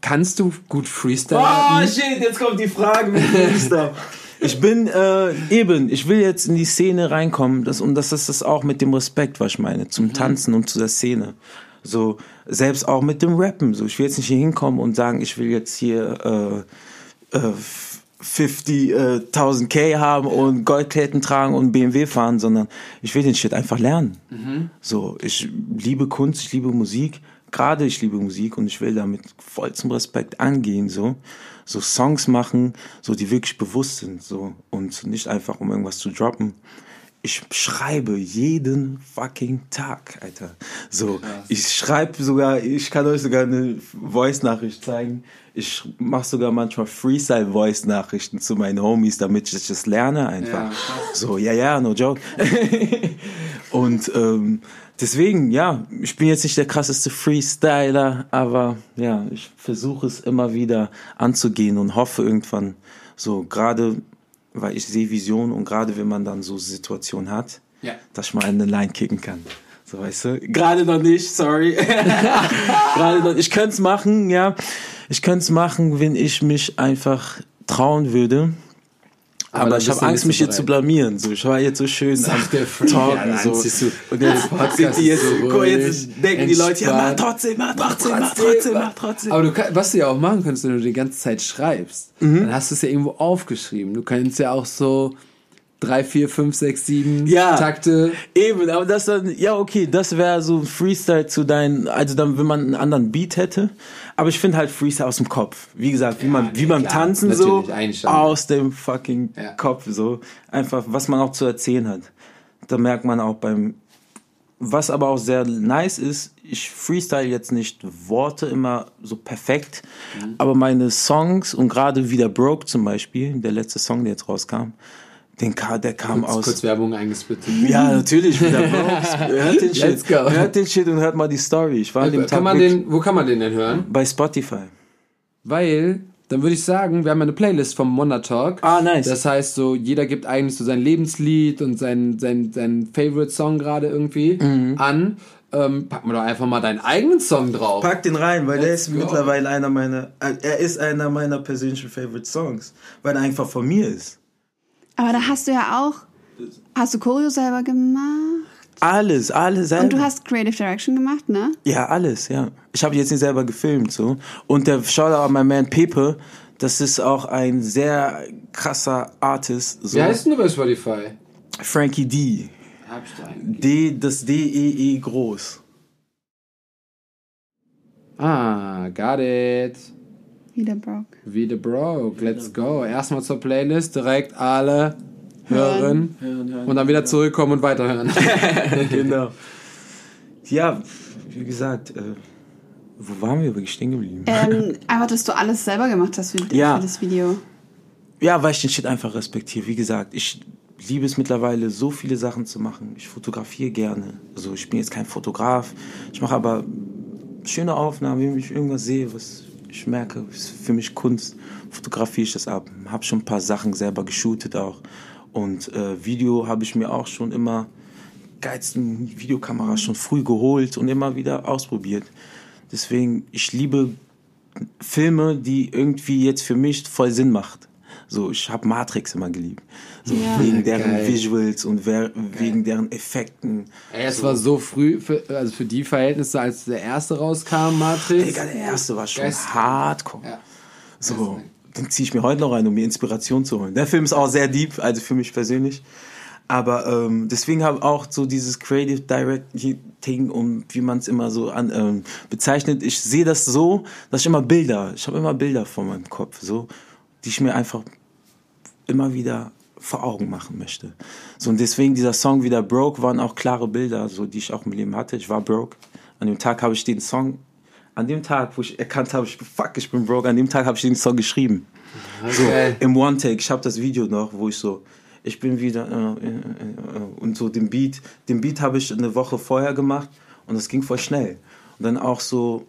kannst du gut Freestyle Oh rappen? shit, jetzt kommt die Frage mit Freestyle. <laughs> Ich bin äh, eben, ich will jetzt in die Szene reinkommen das, und das ist das auch mit dem Respekt, was ich meine, zum Tanzen und zu der Szene. So, selbst auch mit dem Rappen. So, ich will jetzt nicht hier hinkommen und sagen, ich will jetzt hier äh, äh, 50.000 K haben und Goldketten tragen und BMW fahren, sondern ich will den Shit einfach lernen. So, ich liebe Kunst, ich liebe Musik, gerade ich liebe Musik und ich will damit vollstem Respekt angehen, so. So Songs machen, so die wirklich bewusst sind, so. Und nicht einfach um irgendwas zu droppen. Ich schreibe jeden fucking Tag, Alter. So, ich schreibe sogar, ich kann euch sogar eine Voice-Nachricht zeigen. Ich mache sogar manchmal Freestyle-Voice-Nachrichten zu meinen Homies, damit ich das lerne einfach. Ja, so, ja, ja, no joke. <laughs> Und ähm, deswegen, ja, ich bin jetzt nicht der krasseste Freestyler, aber ja, ich versuche es immer wieder anzugehen und hoffe irgendwann so, gerade weil ich sehe Vision und gerade wenn man dann so Situationen hat, Ja. dass ich mal eine Line kicken kann. So, weißt du? Gerade noch nicht, sorry. <laughs> Gerade noch, ich könnte es machen, ja. Ich könnte es machen, wenn ich mich einfach trauen würde. Aber Aber, ich habe Angst, mich jetzt zu blamieren. So, ich war jetzt so schön Sagt der Freak. Talken. Ja, so. Und jetzt <laughs> sind die jetzt, so mal, jetzt ruhig, denken die Leute, ja, mach entspannt. trotzdem, mach trotzdem, mach trotzdem, mach trotzdem. Aber du kann, was du ja auch machen könntest, wenn du die ganze Zeit schreibst, Mhm. dann hast du es ja irgendwo aufgeschrieben. Du kannst ja auch so drei, vier, fünf, sechs, sieben Ja. Takte. Eben, aber das dann, ja, okay, das wäre so ein Freestyle zu deinen, also dann, wenn man einen anderen Beat hätte. Aber ich finde halt Freestyle aus dem Kopf. Wie gesagt, wie man, nee, wie beim klar, Tanzen so, aus dem fucking Ja. Kopf, so. Einfach, was man auch zu erzählen hat. Da merkt man auch beim, was aber auch sehr nice ist, ich freestyle jetzt nicht Worte immer so perfekt, Mhm. aber meine Songs und gerade wieder Broke zum Beispiel, der letzte Song, der jetzt rauskam, den, ka- der kam Kurz, aus. kurz Werbung eingesplittet. Ja, natürlich, wieder Brooks. <laughs> Hört den Shit. Let's go. Hört den Shit und hört mal die Story. Ich war an dem Tag Kann man den, wo kann man den denn hören? bei Spotify. Weil, dann würde ich sagen, wir haben eine Playlist vom Wonder Talk. Ah, nice. Das heißt, so jeder gibt eigentlich so sein Lebenslied und sein, sein, sein Favorite Song gerade irgendwie Mhm. an. Ähm, pack mal doch einfach mal deinen eigenen Song drauf. Pack den rein, weil der Let's ist go. mittlerweile einer meiner, äh, er ist einer meiner persönlichen Favorite Songs, weil er einfach von mir ist. Aber da hast du ja auch. Hast du Choreo selber gemacht? Alles, alles selber. Und du hast Creative Direction gemacht, ne? ja, alles, ja. Ich habe jetzt nicht selber gefilmt, so. Und der Shoutout an mein Man Pepe, das ist auch ein sehr krasser Artist, so. Wie heißt denn du bei Spotify? Frankie D. D, das D-E-E groß. Ah, got it. Wieder broke. Wie the Broke, let's go. Erstmal zur Playlist, direkt alle hören, Hören, hören, und dann wieder zurückkommen und weiterhören. <laughs> <laughs> genau. Ja, wie gesagt, äh, wo waren wir wirklich stehen geblieben? Ähm, einfach, dass du alles selber gemacht hast für, Ja. für das Video. Ja, weil ich den Shit einfach respektiere. Wie gesagt, ich liebe es mittlerweile, so viele Sachen zu machen. Ich fotografiere gerne. Also ich bin jetzt kein Fotograf. Ich mache aber schöne Aufnahmen, wenn ich irgendwas sehe, was ich merke, für mich Kunst, fotografiere ich das ab. Habe schon ein paar Sachen selber geshootet auch. Und äh, Video habe ich mir auch schon immer geilsten Videokameras schon früh geholt und immer wieder ausprobiert. Deswegen, ich liebe Filme, die irgendwie jetzt für mich voll Sinn macht. So, ich habe Matrix immer geliebt. So, Ja. wegen deren Geil. Visuals und wer, wegen deren Effekten. Ey, es war so früh, für, also für die Verhältnisse, als der erste rauskam, Matrix. Digga, der erste war schon Geist- hardcore. Ja. So, den ziehe ich mir heute noch rein, um mir Inspiration zu holen. Der Film ist auch sehr deep, also für mich persönlich. Aber ähm, deswegen habe auch so dieses Creative Directing und wie man es immer so an, ähm, bezeichnet. Ich sehe das so, dass ich immer Bilder, ich habe immer Bilder vor meinem Kopf, so, die ich mir einfach immer wieder vor Augen machen möchte. So und deswegen dieser Song wieder Broke waren auch klare Bilder, so die ich auch im Leben hatte. Ich war broke. An dem Tag habe ich den Song, an dem Tag, wo ich erkannt habe, ich fuck, ich bin broke, an dem Tag habe ich den Song geschrieben. So Okay. im One Take. Ich habe das Video noch, wo ich so ich bin wieder äh, äh, äh, und so den Beat, den Beat habe ich eine Woche vorher gemacht und das ging voll schnell. Und dann auch so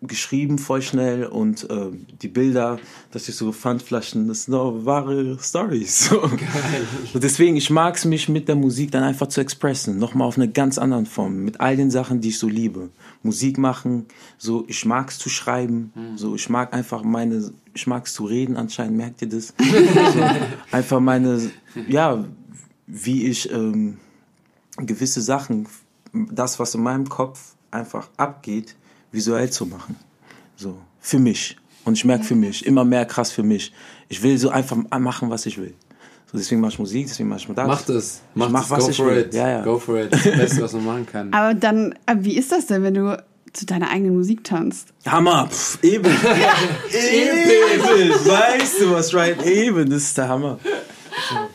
geschrieben voll schnell und äh, die Bilder, dass ich so Pfandflaschen, das sind doch wahre Stories. So. Und deswegen, ich mag es mich mit der Musik dann einfach zu expressen, nochmal auf eine ganz anderen Form, mit all den Sachen, die ich so liebe. Musik machen, so ich mag es zu schreiben, so ich mag einfach meine, ich mag es zu reden anscheinend, merkt ihr das? <laughs> so, einfach meine, ja, wie ich ähm, gewisse Sachen, das, was in meinem Kopf einfach abgeht, visuell zu machen. So, für mich. Und ich merke für mich, immer mehr krass für mich. Ich will so einfach machen, was ich will. So, deswegen mache ich Musik, deswegen mache ich das. Mach das. Mach mach, das. was Go ich for will. it. Ja, ja. Go for it. Das ist das Beste, was man machen kann. <laughs> Aber dann, aber wie ist das denn, wenn du zu deiner eigenen Musik tanzt? Hammer, pff, eben. <laughs> eben. Weißt du was, right? Eben, das ist der Hammer. So. <laughs>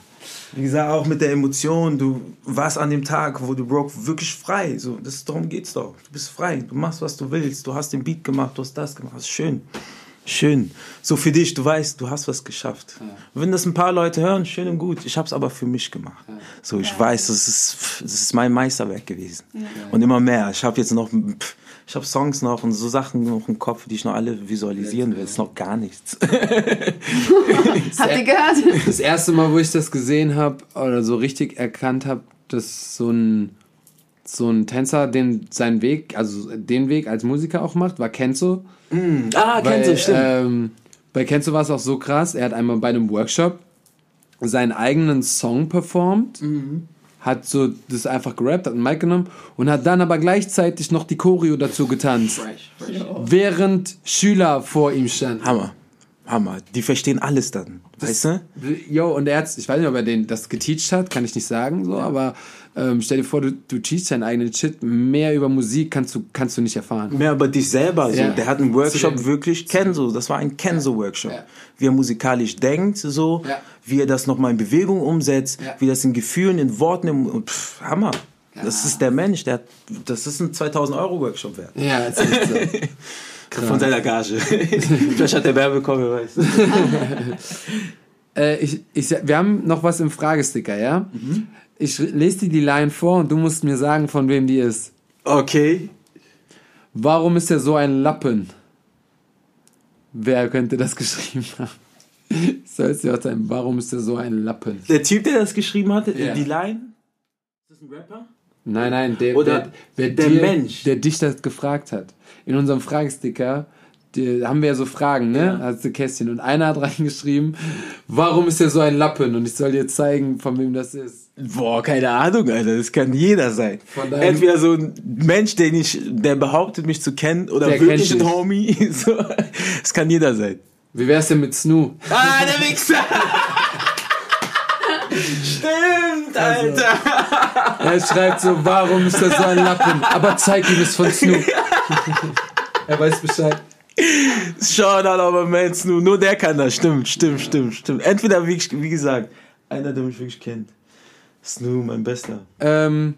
Wie gesagt, auch mit der Emotion, du warst an dem Tag, wo du broke, wirklich frei. So, das, darum geht's doch. Du bist frei, du machst, was du willst. Du hast den Beat gemacht, du hast das gemacht. Das ist schön. Schön. So für dich, du weißt, du hast was geschafft. Wenn das ein paar Leute hören, schön und gut. Ich habe es aber für mich gemacht. So, ich weiß, das ist, das ist mein Meisterwerk gewesen. Und immer mehr. Ich habe jetzt noch, pff, ich habe Songs noch und so Sachen noch im Kopf, die ich noch alle visualisieren will. Ist noch gar nichts. <laughs> Habt ihr gehört? Das erste Mal, wo ich das gesehen habe oder so richtig erkannt habe, dass so ein so ein Tänzer den seinen Weg, also den Weg als Musiker auch macht, war Kenzo. ah, Weil, du, stimmt. Ähm, bei Kenzo war es auch so krass, er hat einmal bei einem Workshop seinen eigenen Song performt, Mhm. Hat so das einfach gerappt, hat einen Mic genommen und hat dann aber gleichzeitig noch die Choreo dazu getanzt, während Schüler vor ihm standen. Hammer. Hammer. Die verstehen alles dann. Weißt du? Jo, und er hat, ich weiß nicht, ob er den das geteacht hat, kann ich nicht sagen, so, aber ähm, stell dir vor, du, du teachst deinen eigenen Shit, mehr über Musik kannst du, kannst du nicht erfahren. Mehr über dich selber. So. Ja. Der hat einen Workshop dem- wirklich Kenzo. Das war ein Kenzo-Workshop. Ja. Wie er musikalisch denkt, so, Ja. wie er das nochmal in Bewegung umsetzt, Ja. wie das in Gefühlen, in Worten, pff, Hammer. Das ist der Mensch, der hat, das ist ein 2000 Euro Workshop wert. Ja, ist echt <laughs> so. Von seiner Gage. <laughs> Vielleicht hat der Werbe bekommen, wer weiß. <laughs> Äh, ich, ich, wir haben noch was im Fragesticker, ja? Ich lese dir die Line vor und du musst mir sagen, von wem die ist. Okay. Warum ist er so ein Lappen? Wer könnte das <laughs> geschrieben haben? Soll es dir auch sein, warum ist er so ein Lappen? Der Typ, der das geschrieben hat, Ja. die Line. Ist das ein Rapper? Nein, nein, der, Oder der, wer der dir, Mensch. der dich das gefragt hat. In unserem Fragesticker die, haben wir ja so Fragen, ne? Ja. Du Kästchen. Und einer hat <laughs> reingeschrieben, warum ist er so ein Lappen? Und ich soll dir zeigen, von wem das ist. Boah, keine Ahnung, Alter. Das kann jeder sein. Entweder so ein Mensch, den ich, der behauptet, mich zu kennen, oder Der wirklich ein. Homie. <laughs> So. Das kann jeder sein. Wie wär's denn mit Snoo? Ah, der Wichser! <laughs> Stimmt, Alter! Er schreibt so, warum ist er so ein Lappen? Aber zeig ihm es von Snoo. <laughs> er weiß Bescheid. Shoutout aber man, nur, nur der kann das. Stimmt, stimmt, stimmt, stimmt. Entweder, wie, wie gesagt, Einer, der mich wirklich kennt. Snu, mein Bester. Ähm,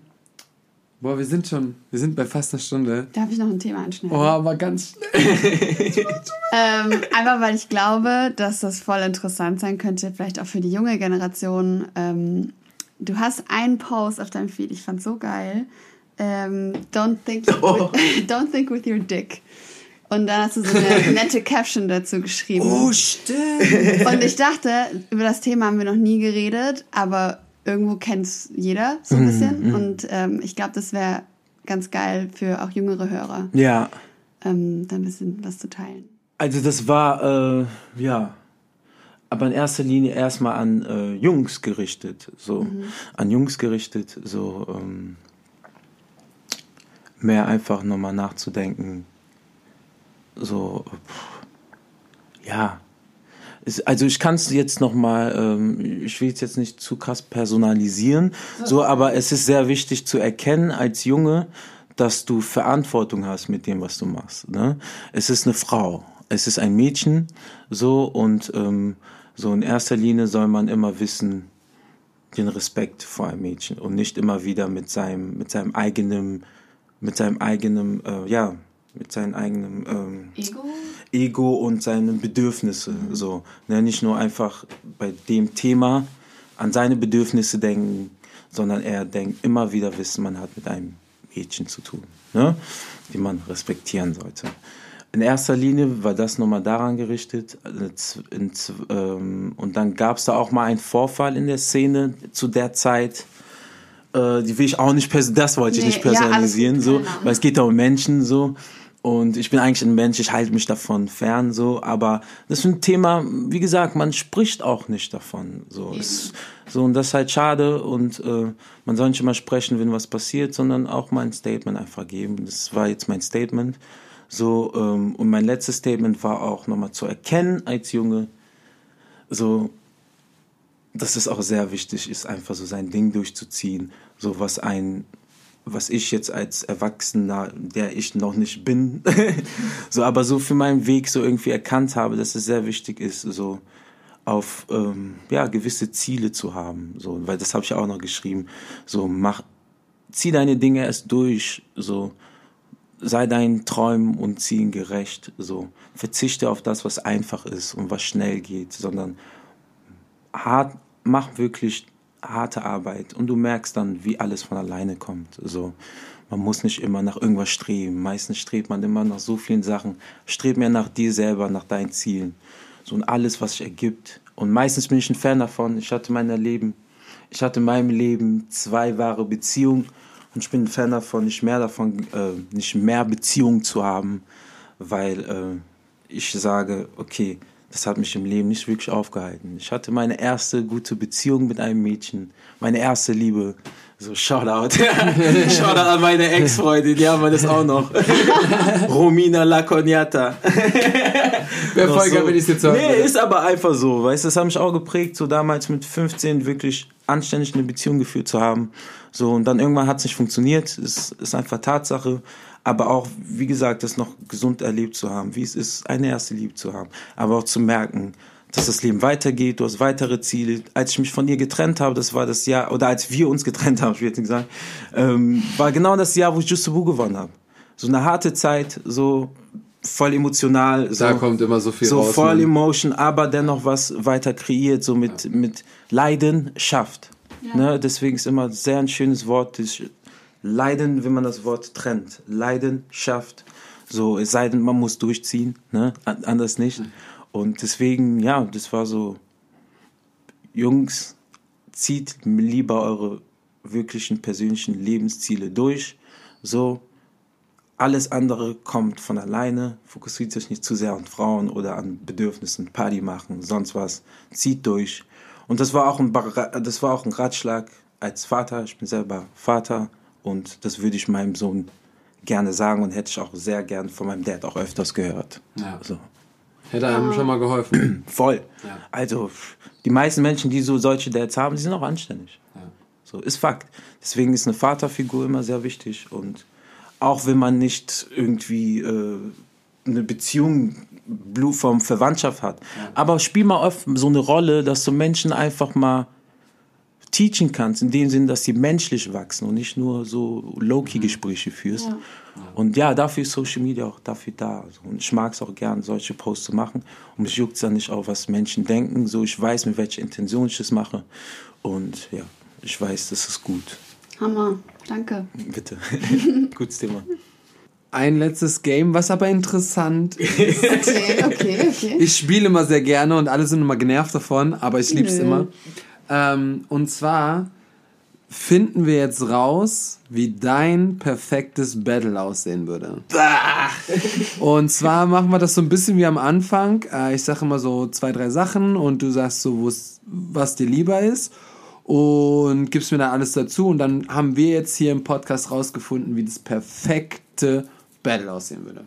boah, wir sind schon, wir sind bei fast einer Stunde. Darf ich noch ein Thema anschneiden? Oh, aber ganz schnell. <laughs> Ähm, einfach weil ich glaube, dass das voll interessant sein könnte, vielleicht auch für die junge Generation. Ähm, du hast einen Post auf deinem Feed, ich fand so geil. Ähm, don't, think <laughs> Oh. with, <laughs> don't think with your dick. Und dann hast du so eine <laughs> nette Caption dazu geschrieben. Oh, stimmt. Und ich dachte, über das Thema haben wir noch nie geredet, aber irgendwo kennt es jeder so Mhm, ein bisschen. Und ähm, ich glaube, das wäre ganz geil für auch jüngere Hörer, Ja, ähm, da ein bisschen was zu teilen. also das war, äh, ja, aber in erster Linie erstmal an äh, Jungs gerichtet, so, an Jungs gerichtet, so, ähm, mehr einfach nochmal nachzudenken, so, pff, ja. Es, also ich kann es jetzt nochmal, ähm, ich will es jetzt nicht zu krass personalisieren, so, aber es ist sehr wichtig zu erkennen als Junge, dass du Verantwortung hast mit dem, was du machst. Ne? Es ist eine Frau, es ist ein Mädchen, so und ähm, so in erster Linie soll man immer wissen, den Respekt vor einem Mädchen und nicht immer wieder mit seinem, mit seinem eigenen, mit seinem eigenen, äh, ja, mit seinem eigenen ähm, Ego? Ego und seine Bedürfnisse. So, ne? Nicht nur einfach bei dem Thema an seine Bedürfnisse denken, sondern er denkt immer wieder wissen, man hat mit einem Mädchen zu tun, ne? die man respektieren sollte. In erster Linie war das nochmal daran gerichtet. äh, ähm, Und dann gab es da auch mal einen Vorfall in der Szene zu der Zeit. Äh, Die will ich auch nicht, das wollte ich Nee, nicht ja, personalisieren, so, keine Ahnung. weil es geht da um Menschen so. Und ich bin eigentlich ein Mensch, ich halte mich davon fern, so. Aber das ist ein Thema, wie gesagt, man spricht auch nicht davon, so. Es, so und das ist halt schade und äh, man soll nicht immer sprechen, wenn was passiert, sondern auch mal ein Statement einfach geben. Das war jetzt mein Statement. So, ähm, und mein letztes Statement war auch nochmal zu erkennen als Junge, so, dass es auch sehr wichtig ist, einfach so sein Ding durchzuziehen, so was ein, was ich jetzt als Erwachsener, der ich noch nicht bin, <laughs> so aber so für meinen Weg so irgendwie erkannt habe, dass es sehr wichtig ist, so auf ähm, ja gewisse Ziele zu haben, so, weil das habe ich auch noch geschrieben, so mach, zieh deine Dinge erst durch, so sei deinen Träumen und Zielen gerecht, so verzichte auf das, was einfach ist und was schnell geht, sondern hart, mach wirklich harte Arbeit und du merkst dann, wie alles von alleine kommt. So, man muss nicht immer nach irgendwas streben. Meistens strebt man immer nach so vielen Sachen. Streb mehr nach dir selber, nach deinen Zielen. So und alles, was sich ergibt. Und meistens bin ich ein Fan davon. Ich hatte mein Leben, ich hatte in meinem Leben zwei wahre Beziehungen und ich bin ein Fan davon, nicht mehr davon, äh, nicht mehr Beziehungen zu haben, weil äh, ich sage, okay, das hat mich im Leben nicht wirklich aufgehalten. Ich hatte meine erste gute Beziehung mit einem Mädchen, meine erste Liebe. So, Shoutout. <laughs> Shoutout an meine Ex-Freundin, die haben wir das auch noch. <laughs> Romina Laconiata. <laughs> Voll geil, so. wenn ich jetzt hören Nee, ist aber einfach so, weißt du, das hat mich auch geprägt, so damals mit 15 wirklich anständig eine Beziehung geführt zu haben. So, und dann irgendwann hat es nicht funktioniert, ist, ist einfach Tatsache. Aber auch, wie gesagt, das noch gesund erlebt zu haben, wie es ist, eine erste Liebe zu haben. Aber auch zu merken, dass das Leben weitergeht, du hast weitere Ziele. Als ich mich von ihr getrennt habe, das war das Jahr, oder als wir uns getrennt haben, <laughs> ich will jetzt nicht sagen, ähm, war genau das Jahr, wo ich Just Boo gewonnen habe. So eine harte Zeit, so voll emotional. So, Da kommt immer so viel so raus. voll ne? Emotion, aber dennoch was weiter kreiert, so mit, mit Leidenschaft. Ne? Deswegen ist immer sehr ein schönes Wort, Leiden, wenn man das Wort trennt. Leidenschaft. So, es sei denn, man muss durchziehen, ne? An- anders nicht. Und deswegen, ja, das war so, Jungs, zieht lieber eure wirklichen persönlichen Lebensziele durch. So, alles andere kommt von alleine. Fokussiert euch nicht zu sehr an Frauen oder an Bedürfnissen, Party machen, sonst was. Zieht durch. Und das war auch ein, das war auch ein Ratschlag als Vater. Ich bin selber Vater und das würde ich meinem Sohn gerne sagen und hätte ich auch sehr gern von meinem Dad auch öfters gehört. Ja. So. Hätte einem schon mal geholfen. <clears throat> Voll. Ja. Also, die meisten Menschen, die so solche Dads haben, die sind auch anständig. Ja. So, ist Fakt. Deswegen ist eine Vaterfigur immer sehr wichtig. Und auch wenn man nicht irgendwie äh, eine Beziehung Blutform Verwandtschaft hat. Aber spiel mal oft so eine Rolle, dass so Menschen einfach mal teachen kannst, in dem Sinn, dass sie menschlich wachsen und nicht nur so Low-Key-Gespräche führst. Ja. Und ja, dafür ist Social Media auch dafür da. Also, und ich mag es auch gern, solche Posts zu machen. Und mich juckt es dann nicht auf, was Menschen denken. So, ich weiß, mit welcher Intention ich das mache. Und ja, ich weiß, das ist gut. Hammer. Danke. Bitte. <laughs> Gutes Thema. Ein letztes Game, was aber interessant <laughs> ist. Okay, okay, okay. Ich spiele immer sehr gerne und alle sind immer genervt davon, aber ich liebe es immer. Ähm, und zwar finden wir jetzt raus, wie dein perfektes Battle aussehen würde. Und zwar machen wir das so ein bisschen wie am Anfang. Äh, ich sage immer so zwei, drei Sachen und du sagst so, was dir lieber ist. Und gibst mir dann alles dazu. Und dann haben wir jetzt hier im Podcast rausgefunden, wie das perfekte Battle aussehen würde.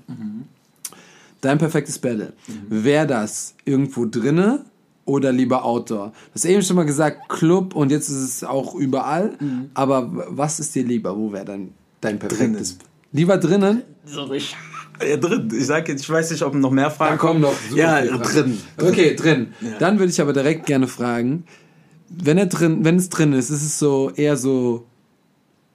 Dein perfektes Battle. Wäre das irgendwo drinne oder lieber Outdoor? Du hast eben schon mal gesagt, Club und jetzt ist es auch überall. Aber w- was ist dir lieber? Wo wäre dann dein perfektes? Lieber drinnen? So, ich, ja, drin. Ich sag jetzt, ich weiß nicht, ob noch mehr Fragen Da kommen noch Ja, drin. Okay, drin. Dann würde ich aber direkt gerne fragen, wenn er drin, wenn es drin ist, ist es so eher so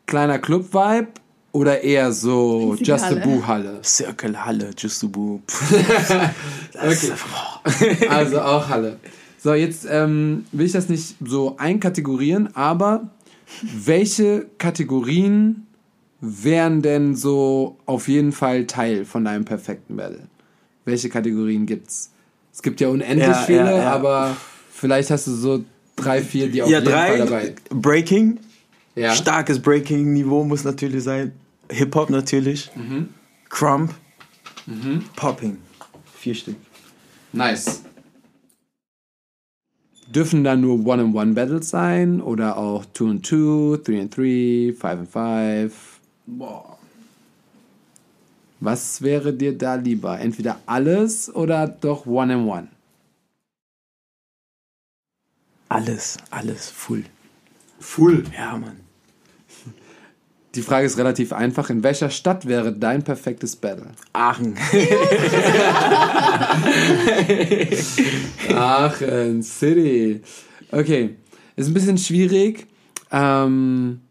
kleiner Club-Vibe oder eher so Riesige Just a Halle. Boo Halle? Circle, Halle, Just to Boo. Okay. <laughs> Also auch Halle. So, jetzt ähm, will ich das nicht so einkategorieren, aber welche Kategorien wären denn so auf jeden Fall Teil von deinem perfekten Battle? Welche Kategorien gibt's? Es gibt ja unendlich Ja, viele, ja, ja. aber vielleicht hast du so drei, vier, die auf Ja, jeden Fall drei. dabei. Breaking. Ja. Starkes Breaking-Niveau muss natürlich sein. Hip-Hop natürlich. Mhm. Crump. Popping. Vier Stück. Nice. Dürfen da nur One-on-One-Battles sein oder auch Two and Two, Three and Three, Five and Five? Boah. Was wäre dir da lieber? Entweder alles oder doch One-on-One? Alles, alles, full. Full. Ja, Mann. Die Frage ist relativ einfach. In welcher Stadt wäre dein perfektes Battle? Aachen. <laughs> Aachen City. Okay. Ist ein bisschen schwierig. Ähm,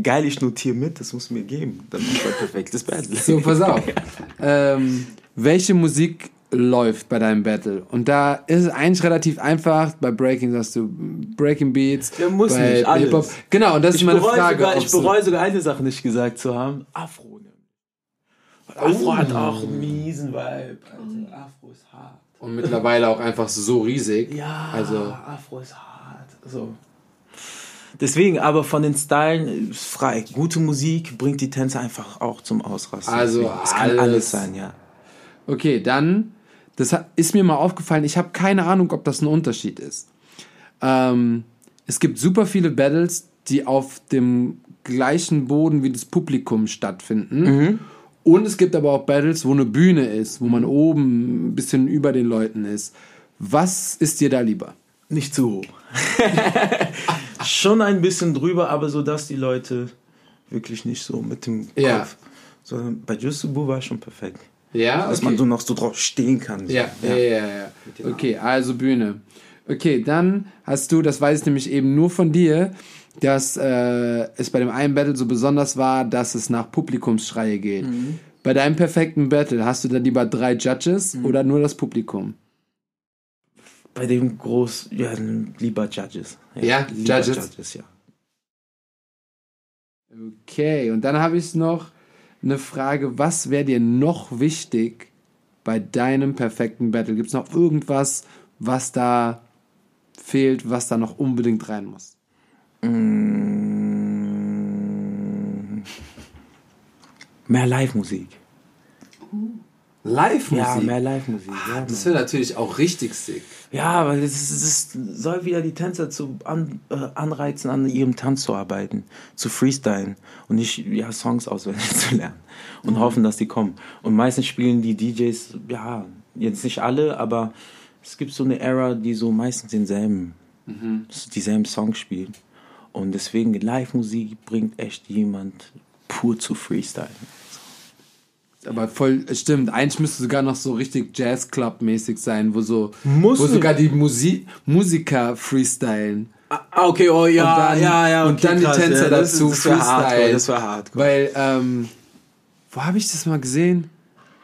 Geil, ich notiere mit, das muss mir geben. Dann ist ein perfektes Battle. So, pass auf. <laughs> ähm, welche Musik läuft bei deinem Battle? Und da ist es eigentlich relativ einfach. Bei Breaking sagst du Breaking Beats. Ja, muss bei nicht, alles. Hip-Hop. Genau, und das ist Ich meine bereue, Frage. sogar, ich bereue sogar eine Sache nicht gesagt zu haben. Afro. Weil Afro hat auch einen miesen Vibe. Alter. Afro ist hart. Und mittlerweile auch einfach so riesig. Ja, Also, Afro ist hart. So. Deswegen, aber von den Stylen ist frei. Gute Musik bringt die Tänzer einfach auch zum Ausrasten. Also es kann alles sein, ja. okay, dann, das ist mir mal aufgefallen, ich habe keine Ahnung, ob das ein Unterschied ist. Ähm, es gibt super viele Battles, die auf dem gleichen Boden wie das Publikum stattfinden. Und es gibt aber auch Battles, wo eine Bühne ist, wo man oben ein bisschen über den Leuten ist. Was ist dir da lieber? Nicht zu hoch. <laughs> Schon ein bisschen drüber, aber so, dass die Leute wirklich nicht so mit dem Kopf. Ja. Sondern bei Jusubu war schon perfekt. Ja, Dass man so noch so drauf stehen kann. So. Ja, ja, ja, ja. ja. Okay, also Bühne. Okay, dann hast du, das weiß ich nämlich eben nur von dir, dass äh, es bei dem einen Battle so besonders war, dass es nach Publikumsschreie geht. Bei deinem perfekten Battle hast du dann lieber drei Judges oder nur das Publikum? Bei dem groß, ja, lieber Judges. Ja, lieber Judges. Judges, ja. Okay, und dann habe ich noch eine Frage, was wäre dir noch wichtig bei deinem perfekten Battle? Gibt es noch irgendwas, was da fehlt, was da noch unbedingt rein muss? Mm. Mehr Live-Musik. Live-Musik? Ja, mehr Live-Musik. Ja, Das Mann. wäre natürlich auch richtig sick. Ja, weil es, es, es soll wieder die Tänzer zu an, äh, anreizen, an ihrem Tanz zu arbeiten, zu freestylen und nicht ja, Songs auswendig <laughs> zu lernen und hoffen, dass die kommen. Und meistens spielen die DJs, ja, jetzt nicht alle, aber es gibt so eine Era, die so meistens denselben, dieselben Songs spielen. Und deswegen Live-Musik bringt echt jemand pur zu freestylen. Aber voll, stimmt, eigentlich müsste sogar noch so richtig Jazz-Club-mäßig sein, wo so, Muss wo nicht. sogar die Musi Musiker freestylen. Ah, okay, oh ja, und dann, ja, ja. Okay, und dann krass, die Tänzer ja, das dazu, ist, das war hardcore, Freestyle. das war hardcore. Weil, ähm, wo habe ich das mal gesehen?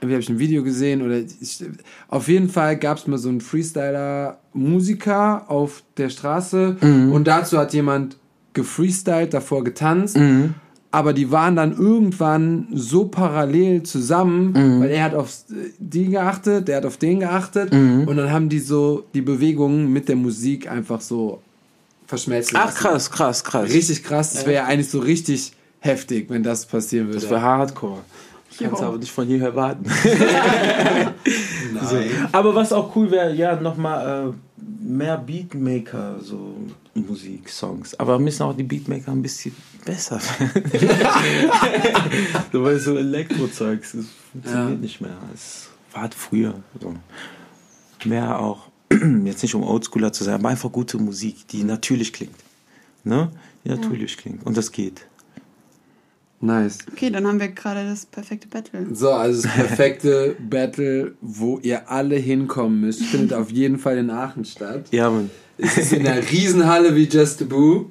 Irgendwie habe ich ein Video gesehen oder ich, auf jeden Fall gab es mal so einen Freestyler-Musiker auf der Straße Mhm. und dazu hat jemand gefreestylt, davor getanzt. Mhm. Aber die waren dann irgendwann so parallel zusammen, Mhm. weil er hat auf die geachtet, der hat auf den geachtet Mhm. und dann haben die so die Bewegungen mit der Musik einfach so verschmelzen Ach lassen. krass, krass, krass. Richtig krass. Das wäre ja eigentlich so richtig heftig, wenn das passieren würde. Das war hardcore. Ich kann es aber nicht von dir erwarten. <laughs> so. Aber was auch cool wäre, ja, nochmal äh, mehr Beatmaker, so Musik, Songs. Aber müssen auch die Beatmaker ein bisschen besser werden. so, weil so Elektrozeugs, das funktioniert Ja. nicht mehr. Es war halt früher. So. Mehr auch, <clears throat> jetzt nicht um Oldschooler zu sein, aber einfach gute Musik, die natürlich klingt. Ne? Die natürlich klingt. Und das geht. Nice. Okay, dann haben wir gerade das perfekte Battle. So, also das perfekte <laughs> Battle, wo ihr alle hinkommen müsst, findet auf jeden Fall in Aachen statt. Ja, Mann. Es ist in der Riesenhalle wie Just a Boo.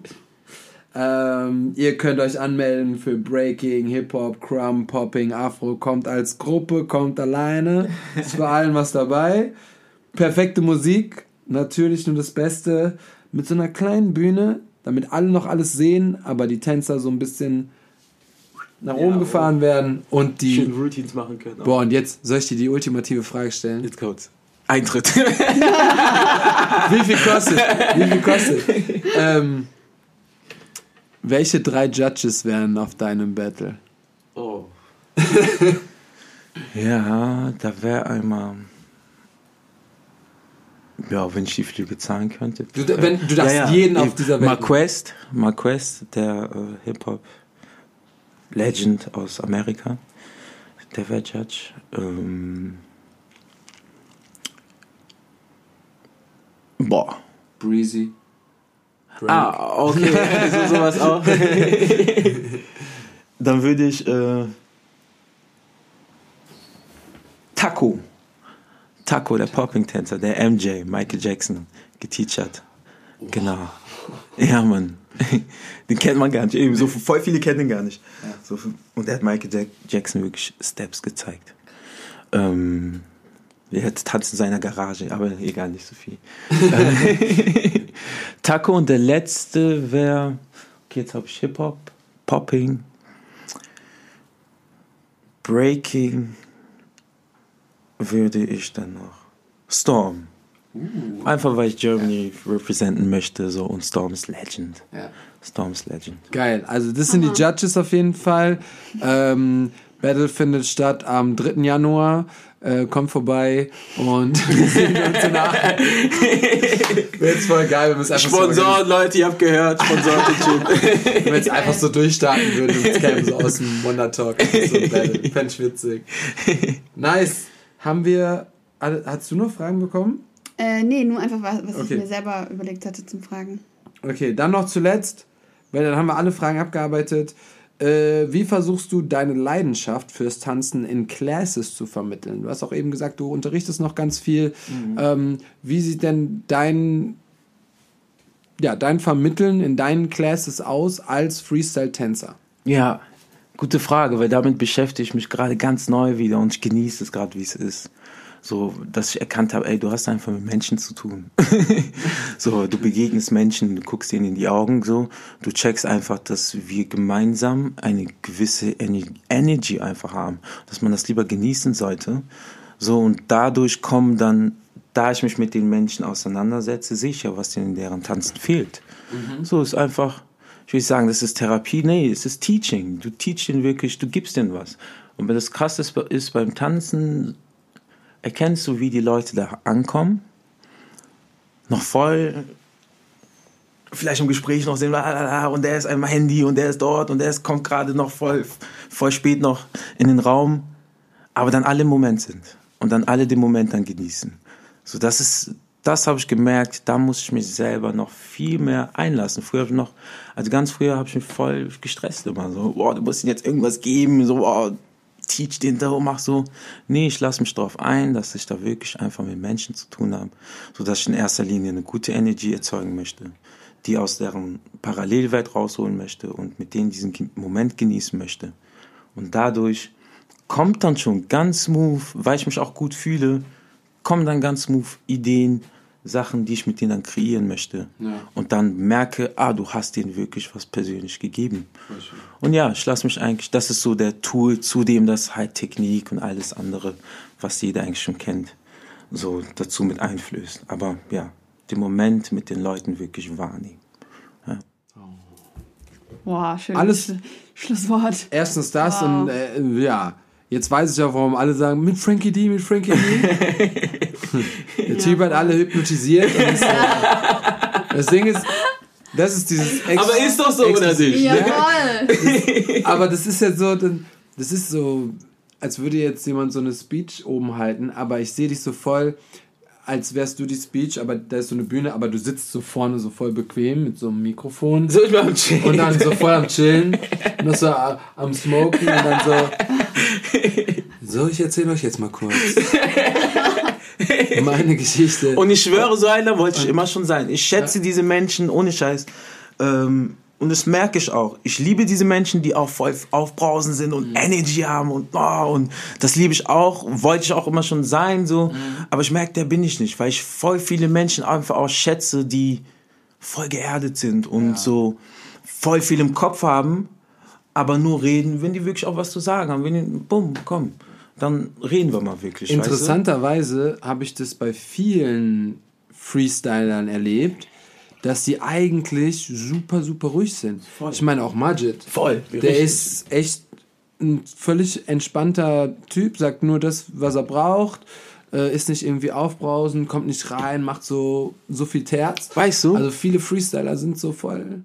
Ähm, ihr könnt euch anmelden für Breaking, Hip-Hop, Crumb, Popping, Afro. Kommt als Gruppe, kommt alleine. Ist für allen was dabei. Perfekte Musik, natürlich nur das Beste. Mit so einer kleinen Bühne, damit alle noch alles sehen, aber die Tänzer so ein bisschen nach oben Ja, gefahren werden. Und die. Schön Routines machen können. Boah, und jetzt soll ich dir die ultimative Frage stellen. Jetzt kommt's. Eintritt. <laughs> Wie viel kostet? Wie viel kostet? ähm, welche drei Judges wären auf deinem Battle? oh. <laughs> ja, da wäre einmal. Ja, wenn ich die Flüge zahlen könnte. Du, wenn, du darfst jeden auf dieser Welt. Marquest, Marquest, der äh, Hip-Hop-Legend aus Amerika, der wäre Judge. Ähm, boah. Breezy. Drake. Ah, okay, <laughs> so, sowas auch. <laughs> Dann würde ich äh, Taco. Taco, der Popping-Tänzer, der MJ, Michael Jackson, geteachert. Genau. Ja, Mann. <laughs> Den kennt man gar nicht. Eben, so voll viele kennen ihn gar nicht. So, und er hat Michael Jack Jackson wirklich Steps gezeigt. Ähm, er hat Tanz in seiner Garage, aber egal, nicht so viel. <laughs> Taco und der letzte wäre, okay, jetzt habe ich Hip-Hop, Popping, Breaking, würde ich dann noch Storm. Einfach weil ich Germany representen möchte, so und Storm ist Legend. Ja. Storm ist Legend. Geil. Also das sind die Judges auf jeden Fall. Ähm, Battle findet statt am 3. Januar. Äh, kommt vorbei und <laughs> wir sehen uns in Aachen. Wird voll geil, wir es einfach so Sponsoren, Leute, ihr habt gehört, Sponsoren <laughs> Wenn wir jetzt einfach so durchstarten würden, das käme so aus dem Wonder Talk. So. <laughs> Fände ich witzig. Nice. Haben wir. Hast du noch Fragen bekommen? Äh, nee, nur einfach, was, was Okay. ich mir selber überlegt hatte zum Fragen. Okay, dann noch zuletzt, weil dann haben wir alle Fragen abgearbeitet. Äh, wie versuchst du deine Leidenschaft fürs Tanzen in Classes zu vermitteln? Du hast auch eben gesagt, du unterrichtest noch ganz viel. Ähm, wie sieht denn dein, ja, dein Vermitteln in deinen Classes aus als Freestyle-Tänzer? Ja, gute Frage, weil damit beschäftige ich mich gerade ganz neu wieder und ich genieße es gerade, wie es ist. So, dass ich erkannt habe, ey, du hast einfach mit Menschen zu tun. <laughs> so, du begegnest Menschen, du guckst ihnen in die Augen, so, du checkst einfach, dass wir gemeinsam eine gewisse Ener- Energy einfach haben, dass man das lieber genießen sollte. So, und dadurch kommen dann, da ich mich mit den Menschen auseinandersetze, sehe ich ja, was denen in deren Tanzen fehlt. So ist einfach, ich will sagen, das ist Therapie, nee, es ist Teaching. Du teach ihnen wirklich, du gibst ihnen was. Und wenn das krass ist, ist beim Tanzen, erkennst du, wie die Leute da ankommen, noch voll, vielleicht im Gespräch noch sehen, "Ah, und der ist einmal Handy und der ist dort und der ist, kommt gerade noch voll, voll spät noch in den Raum, aber dann alle im Moment sind und dann alle den Moment dann genießen. So, das ist, das habe ich gemerkt, da muss ich mich selber noch viel mehr einlassen. Früher habe ich noch, also ganz früher habe ich mich voll gestresst immer so, boah, du musst ihm jetzt irgendwas geben, so, boah, teach den da, mach so. Nee, ich lasse mich darauf ein, dass ich da wirklich einfach mit Menschen zu tun habe, so dass ich in erster Linie eine gute Energie erzeugen möchte, die aus deren Parallelwelt rausholen möchte und mit denen diesen Moment genießen möchte. Und dadurch kommt dann schon ganz smooth, weil ich mich auch gut fühle, kommen dann ganz smooth Ideen, Sachen, die ich mit denen dann kreieren möchte. Ja. Und dann merke, ah, du hast denen wirklich was persönlich gegeben. Und ja, ich lasse mich eigentlich, das ist so der Tool, zudem das halt Technik und alles andere, was jeder eigentlich schon kennt, so dazu mit einflößt. Aber ja, den Moment mit den Leuten wirklich wahrnehmen. Boah, schön. Alles- Sch Schlusswort. Erstens das Wow. und äh, ja, jetzt weiß ich auch, warum alle sagen, mit Frankie D, mit Frankie D. <laughs> Der Typ hat alle hypnotisiert. Und ist, äh, das Ding ist, das ist dieses Ex Aber ist doch so, oder nicht? Jawohl. Aber das ist ja so, das ist so, als würde jetzt jemand so eine Speech oben halten, aber ich sehe dich so voll, als wärst du die Speech, aber da ist so eine Bühne, aber du sitzt so vorne so voll bequem mit so einem Mikrofon. So ich mal am Chillen. Und dann so voll am Chillen, noch so äh, am Smoken und dann so. <laughs> So, ich erzähle euch jetzt mal kurz. <laughs> Meine <laughs> Geschichte. Und ich schwöre, so einer wollte ich immer schon sein. Ich schätze diese Menschen ohne Scheiß. Ähm, und das merke ich auch. Ich liebe diese Menschen, die auch voll aufbrausend sind und Energy haben und oh, und das liebe ich auch. Wollte ich auch immer schon sein, so. Aber ich merke, der bin ich nicht, weil ich voll viele Menschen einfach auch schätze, die voll geerdet sind und so voll viel im Kopf haben, aber nur reden, wenn die wirklich auch was zu sagen haben. Wenn die, bumm, komm, dann reden wir mal wirklich. Interessanterweise habe ich das bei vielen Freestylern erlebt, dass die eigentlich super, super ruhig sind. Ich meine auch Majid. Voll. Der richtig. ist echt ein völlig entspannter Typ, sagt nur das, was er braucht, äh, ist nicht irgendwie aufbrausend, kommt nicht rein, macht so, so viel Terz. Weißt du? Also viele Freestyler sind so voll.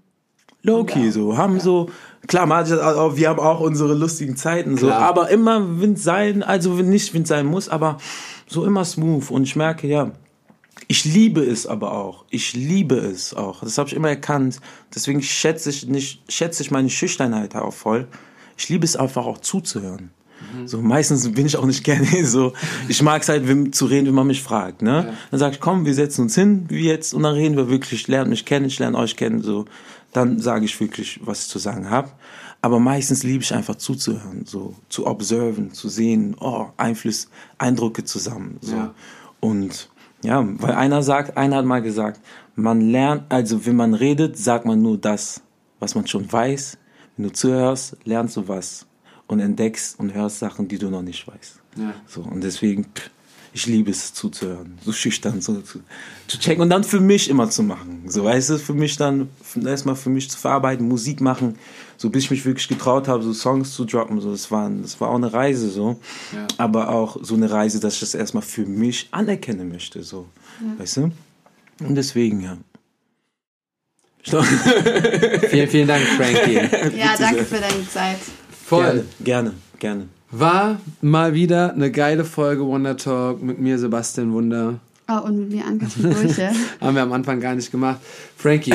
Low-key so, haben so, klar, man hat auch- wir haben auch unsere lustigen Zeiten so, Klar. aber immer Wind sein, also wenn nicht Wind sein muss, aber so immer smooth und ich merke, ja, ich liebe es aber auch, ich liebe es auch, das habe ich immer erkannt, deswegen schätze ich nicht, schätze ich meine Schüchternheit auch voll, ich liebe es einfach auch zuzuhören. So, meistens bin ich auch nicht <laughs> gerne so. Ich mag es halt, wenn, zu reden, wenn man mich fragt, ne? Dann sag ich, komm, wir setzen uns hin, wie jetzt, und dann reden wir wirklich, lernt mich kennen, ich lerne euch kennen, so. Dann sage ich wirklich, was ich zu sagen habe. Aber meistens liebe ich einfach zuzuhören, so, zu observen, zu sehen, oh, Einfluss, Eindrücke zusammen, so. Ja. Und, ja, weil einer sagt, einer hat mal gesagt, man lernt, also wenn man redet, sagt man nur das, was man schon weiß. Wenn du zuhörst, lernst du was und entdeckst und hörst Sachen, die du noch nicht weißt. Ja. So, und deswegen, pff, ich liebe es zuzuhören, so schüchtern so zu, zu checken und dann für mich immer zu machen. So, weißt du, für mich dann, erstmal für mich zu verarbeiten, Musik machen, so bis ich mich wirklich getraut habe, so Songs zu droppen. So, das war, das war auch eine Reise so. Ja. Aber auch so eine Reise, dass ich das erstmal für mich anerkennen möchte. So. Weißt du? Und deswegen, ja. Stopp. <laughs> Vielen, vielen Dank, Frankie. Ja, danke für deine Zeit. Voll. Gerne, gerne, gerne. War mal wieder eine geile Folge Wonder Talk mit mir, Sebastian Wunder. Oh, und mit mir Ann-Kathrin Burche. <laughs> Haben wir am Anfang gar nicht gemacht. Frankie,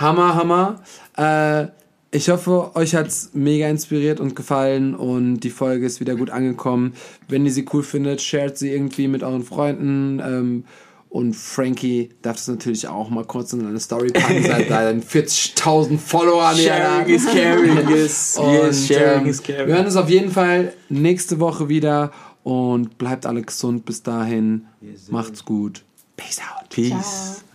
Hammer, Hammer. Äh, ich hoffe, euch hat's mega inspiriert und gefallen und die Folge ist wieder gut angekommen. Wenn ihr sie cool findet, shared sie irgendwie mit euren Freunden. Ähm, und Frankie darf das natürlich auch mal kurz in eine Story packen, seit seinen 40.000 Followern. er. Sharing is caring. Yes, yes, sharing ähm, is caring. Wir hören uns auf jeden Fall nächste Woche wieder und bleibt alle gesund bis dahin. Macht's gut. Peace out. Peace. Ciao.